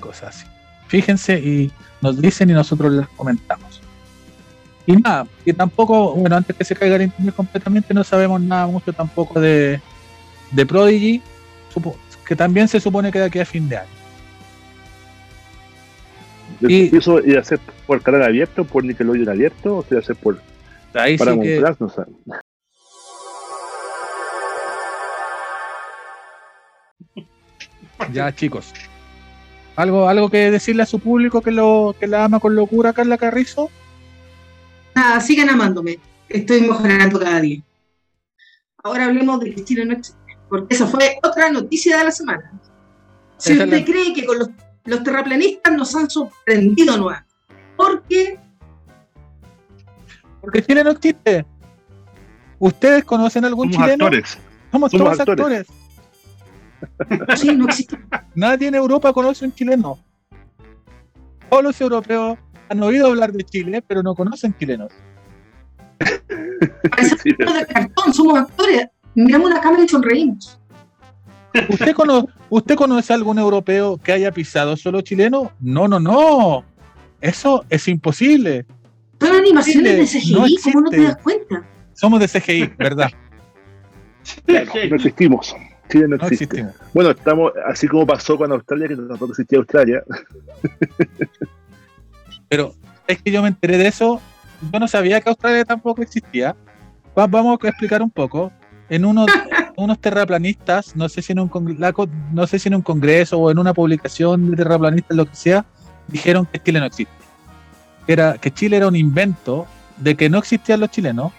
cosas así. Fíjense y nos dicen y nosotros les comentamos. Y nada, y tampoco, bueno, antes que se caiga el internet completamente, no sabemos nada mucho tampoco de, de Prodigy, que también se supone que de aquí a fin de año. Y- ¿Y eso iba a ser por canal abierto, por Nickelodeon abierto, o se iba a hacer por Ahí sí que? No ya chicos. ¿Algo, algo que decirle a su público que lo que la ama con locura, Carla Carrizo? Nada, sigan amándome. Estoy mejorando cada día. Ahora hablemos de que Chile no existe, porque esa fue otra noticia de la semana. Si usted la- cree que con los, los terraplanistas nos han sorprendido nuevamente, porque Porque Chile no existe. ¿Ustedes conocen algún Somos chileno? actores. Somos, somos todos actores. actores. sí, no existe. Nadie en Europa conoce un chileno. Todos los europeos han oído hablar de Chile, pero no conocen chilenos. Sí, de cartón, somos actores. Miramos la cámara y sonreímos. ¿Usted, cono- ¿Usted conoce algún europeo que haya pisado solo chileno? No, no, no. Eso es imposible. Son animaciones de Chile no CGI, ¿cómo no te das cuenta? Somos de CGI, ¿verdad? Claro, no existimos. Chile no No existe. Bueno, estamos así como pasó con Australia, que tampoco existía Australia. Pero es que yo me enteré de eso. Yo no sabía que Australia tampoco existía. Va- vamos a explicar un poco. En unos, unos terraplanistas, no sé si en un congre- la co- no sé si en un congreso o en una publicación de terraplanistas, lo que sea, dijeron que Chile no existe. Que Era, que Chile era un invento de que no existían los chilenos,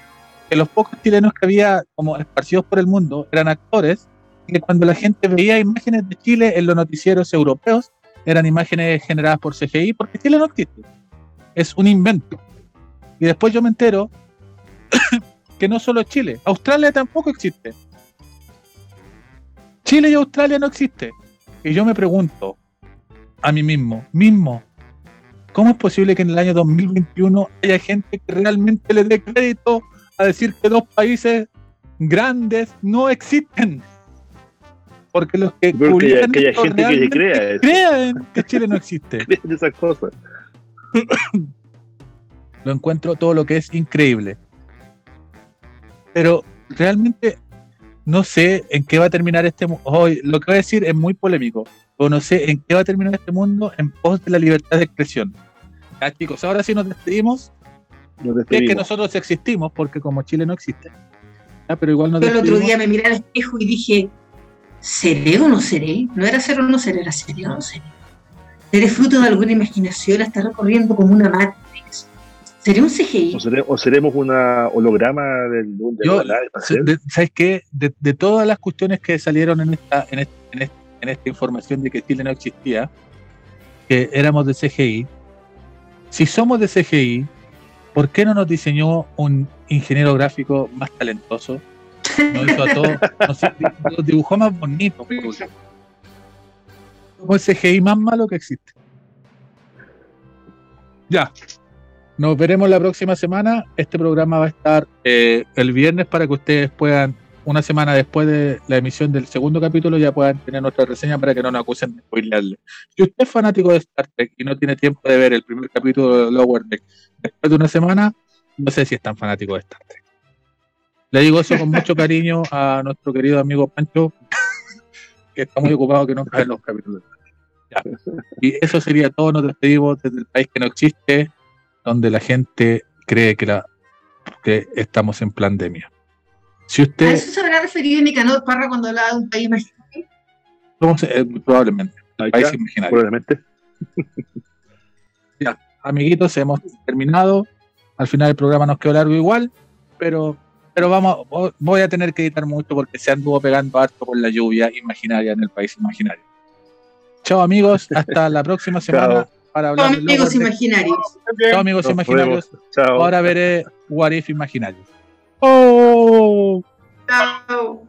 que los pocos chilenos que había como esparcidos por el mundo eran actores, que cuando la gente veía imágenes de Chile en los noticieros europeos, eran imágenes generadas por CGI, porque Chile no existe es un invento. Y después yo me entero que no solo Chile, Australia tampoco existe. Chile y Australia no existe. Y yo me pregunto a mí mismo, mismo, ¿cómo es posible que en el año 2021 haya gente que realmente le dé crédito a decir que dos países grandes no existen? Porque los que que haya- que haya gente que crea eso. creen que Chile no existe Creen esas cosas. lo encuentro todo lo que es increíble. Pero realmente no sé en qué va a terminar este mundo. Hoy lo que voy a decir es muy polémico, pero no sé en qué va a terminar este mundo en pos de la libertad de expresión. Ya, chicos, ahora sí nos despedimos. Nos Y es que despedimos. nosotros existimos, porque como Chile no existe. Ya, pero igual nos Yo el otro despedimos. día me miré al espejo y dije, ¿seré o no seré? No era ser o no ser, era seré o no seré. ¿Seré fruto de alguna imaginación? ¿Está recorriendo como una Matrix? ¿Seré un CGI? O, sere- o seremos una holograma del un espacial. De- ¿Sabes qué? De, de todas las cuestiones que salieron en esta, en, este- en este- en esta información de que Chile no existía, que éramos de CGI, si somos de CGI, ¿por qué no nos diseñó un ingeniero gráfico más talentoso? Nos hizo a todos, nos, dibujó más bonito. Como el CGI más malo que existe. Ya. Nos veremos la próxima semana. Este programa va a estar eh, el viernes para que ustedes puedan, una semana después de la emisión del segundo capítulo, ya puedan tener nuestra reseña para que no nos acusen de spoilearle. Si usted es fanático de Star Trek y no tiene tiempo de ver el primer capítulo de Lower Deck después de una semana, no sé si es tan fanático de Star Trek. Le digo eso con mucho cariño a nuestro querido amigo Pancho, que está muy ocupado que no cae en los capítulos. Ya. Y eso sería todo. Nos despedimos desde el país que no existe, donde la gente cree que la que estamos en pandemia. Si ¿A usted, eso se habrá referido Nicanor Parra cuando hablaba de un país imaginario? eh, probablemente, país imaginario. probablemente. amiguitos, hemos terminado. Al final el programa nos quedó largo igual, pero, pero vamos, voy a tener que editar mucho porque se anduvo pegando harto con la lluvia imaginaria en el país imaginario. Chao amigos, hasta la próxima semana para hablar de Amigos imaginarios. Chao amigos Nos imaginarios. Chao. Ahora veré What If imaginarios. ¡Oh! Chao.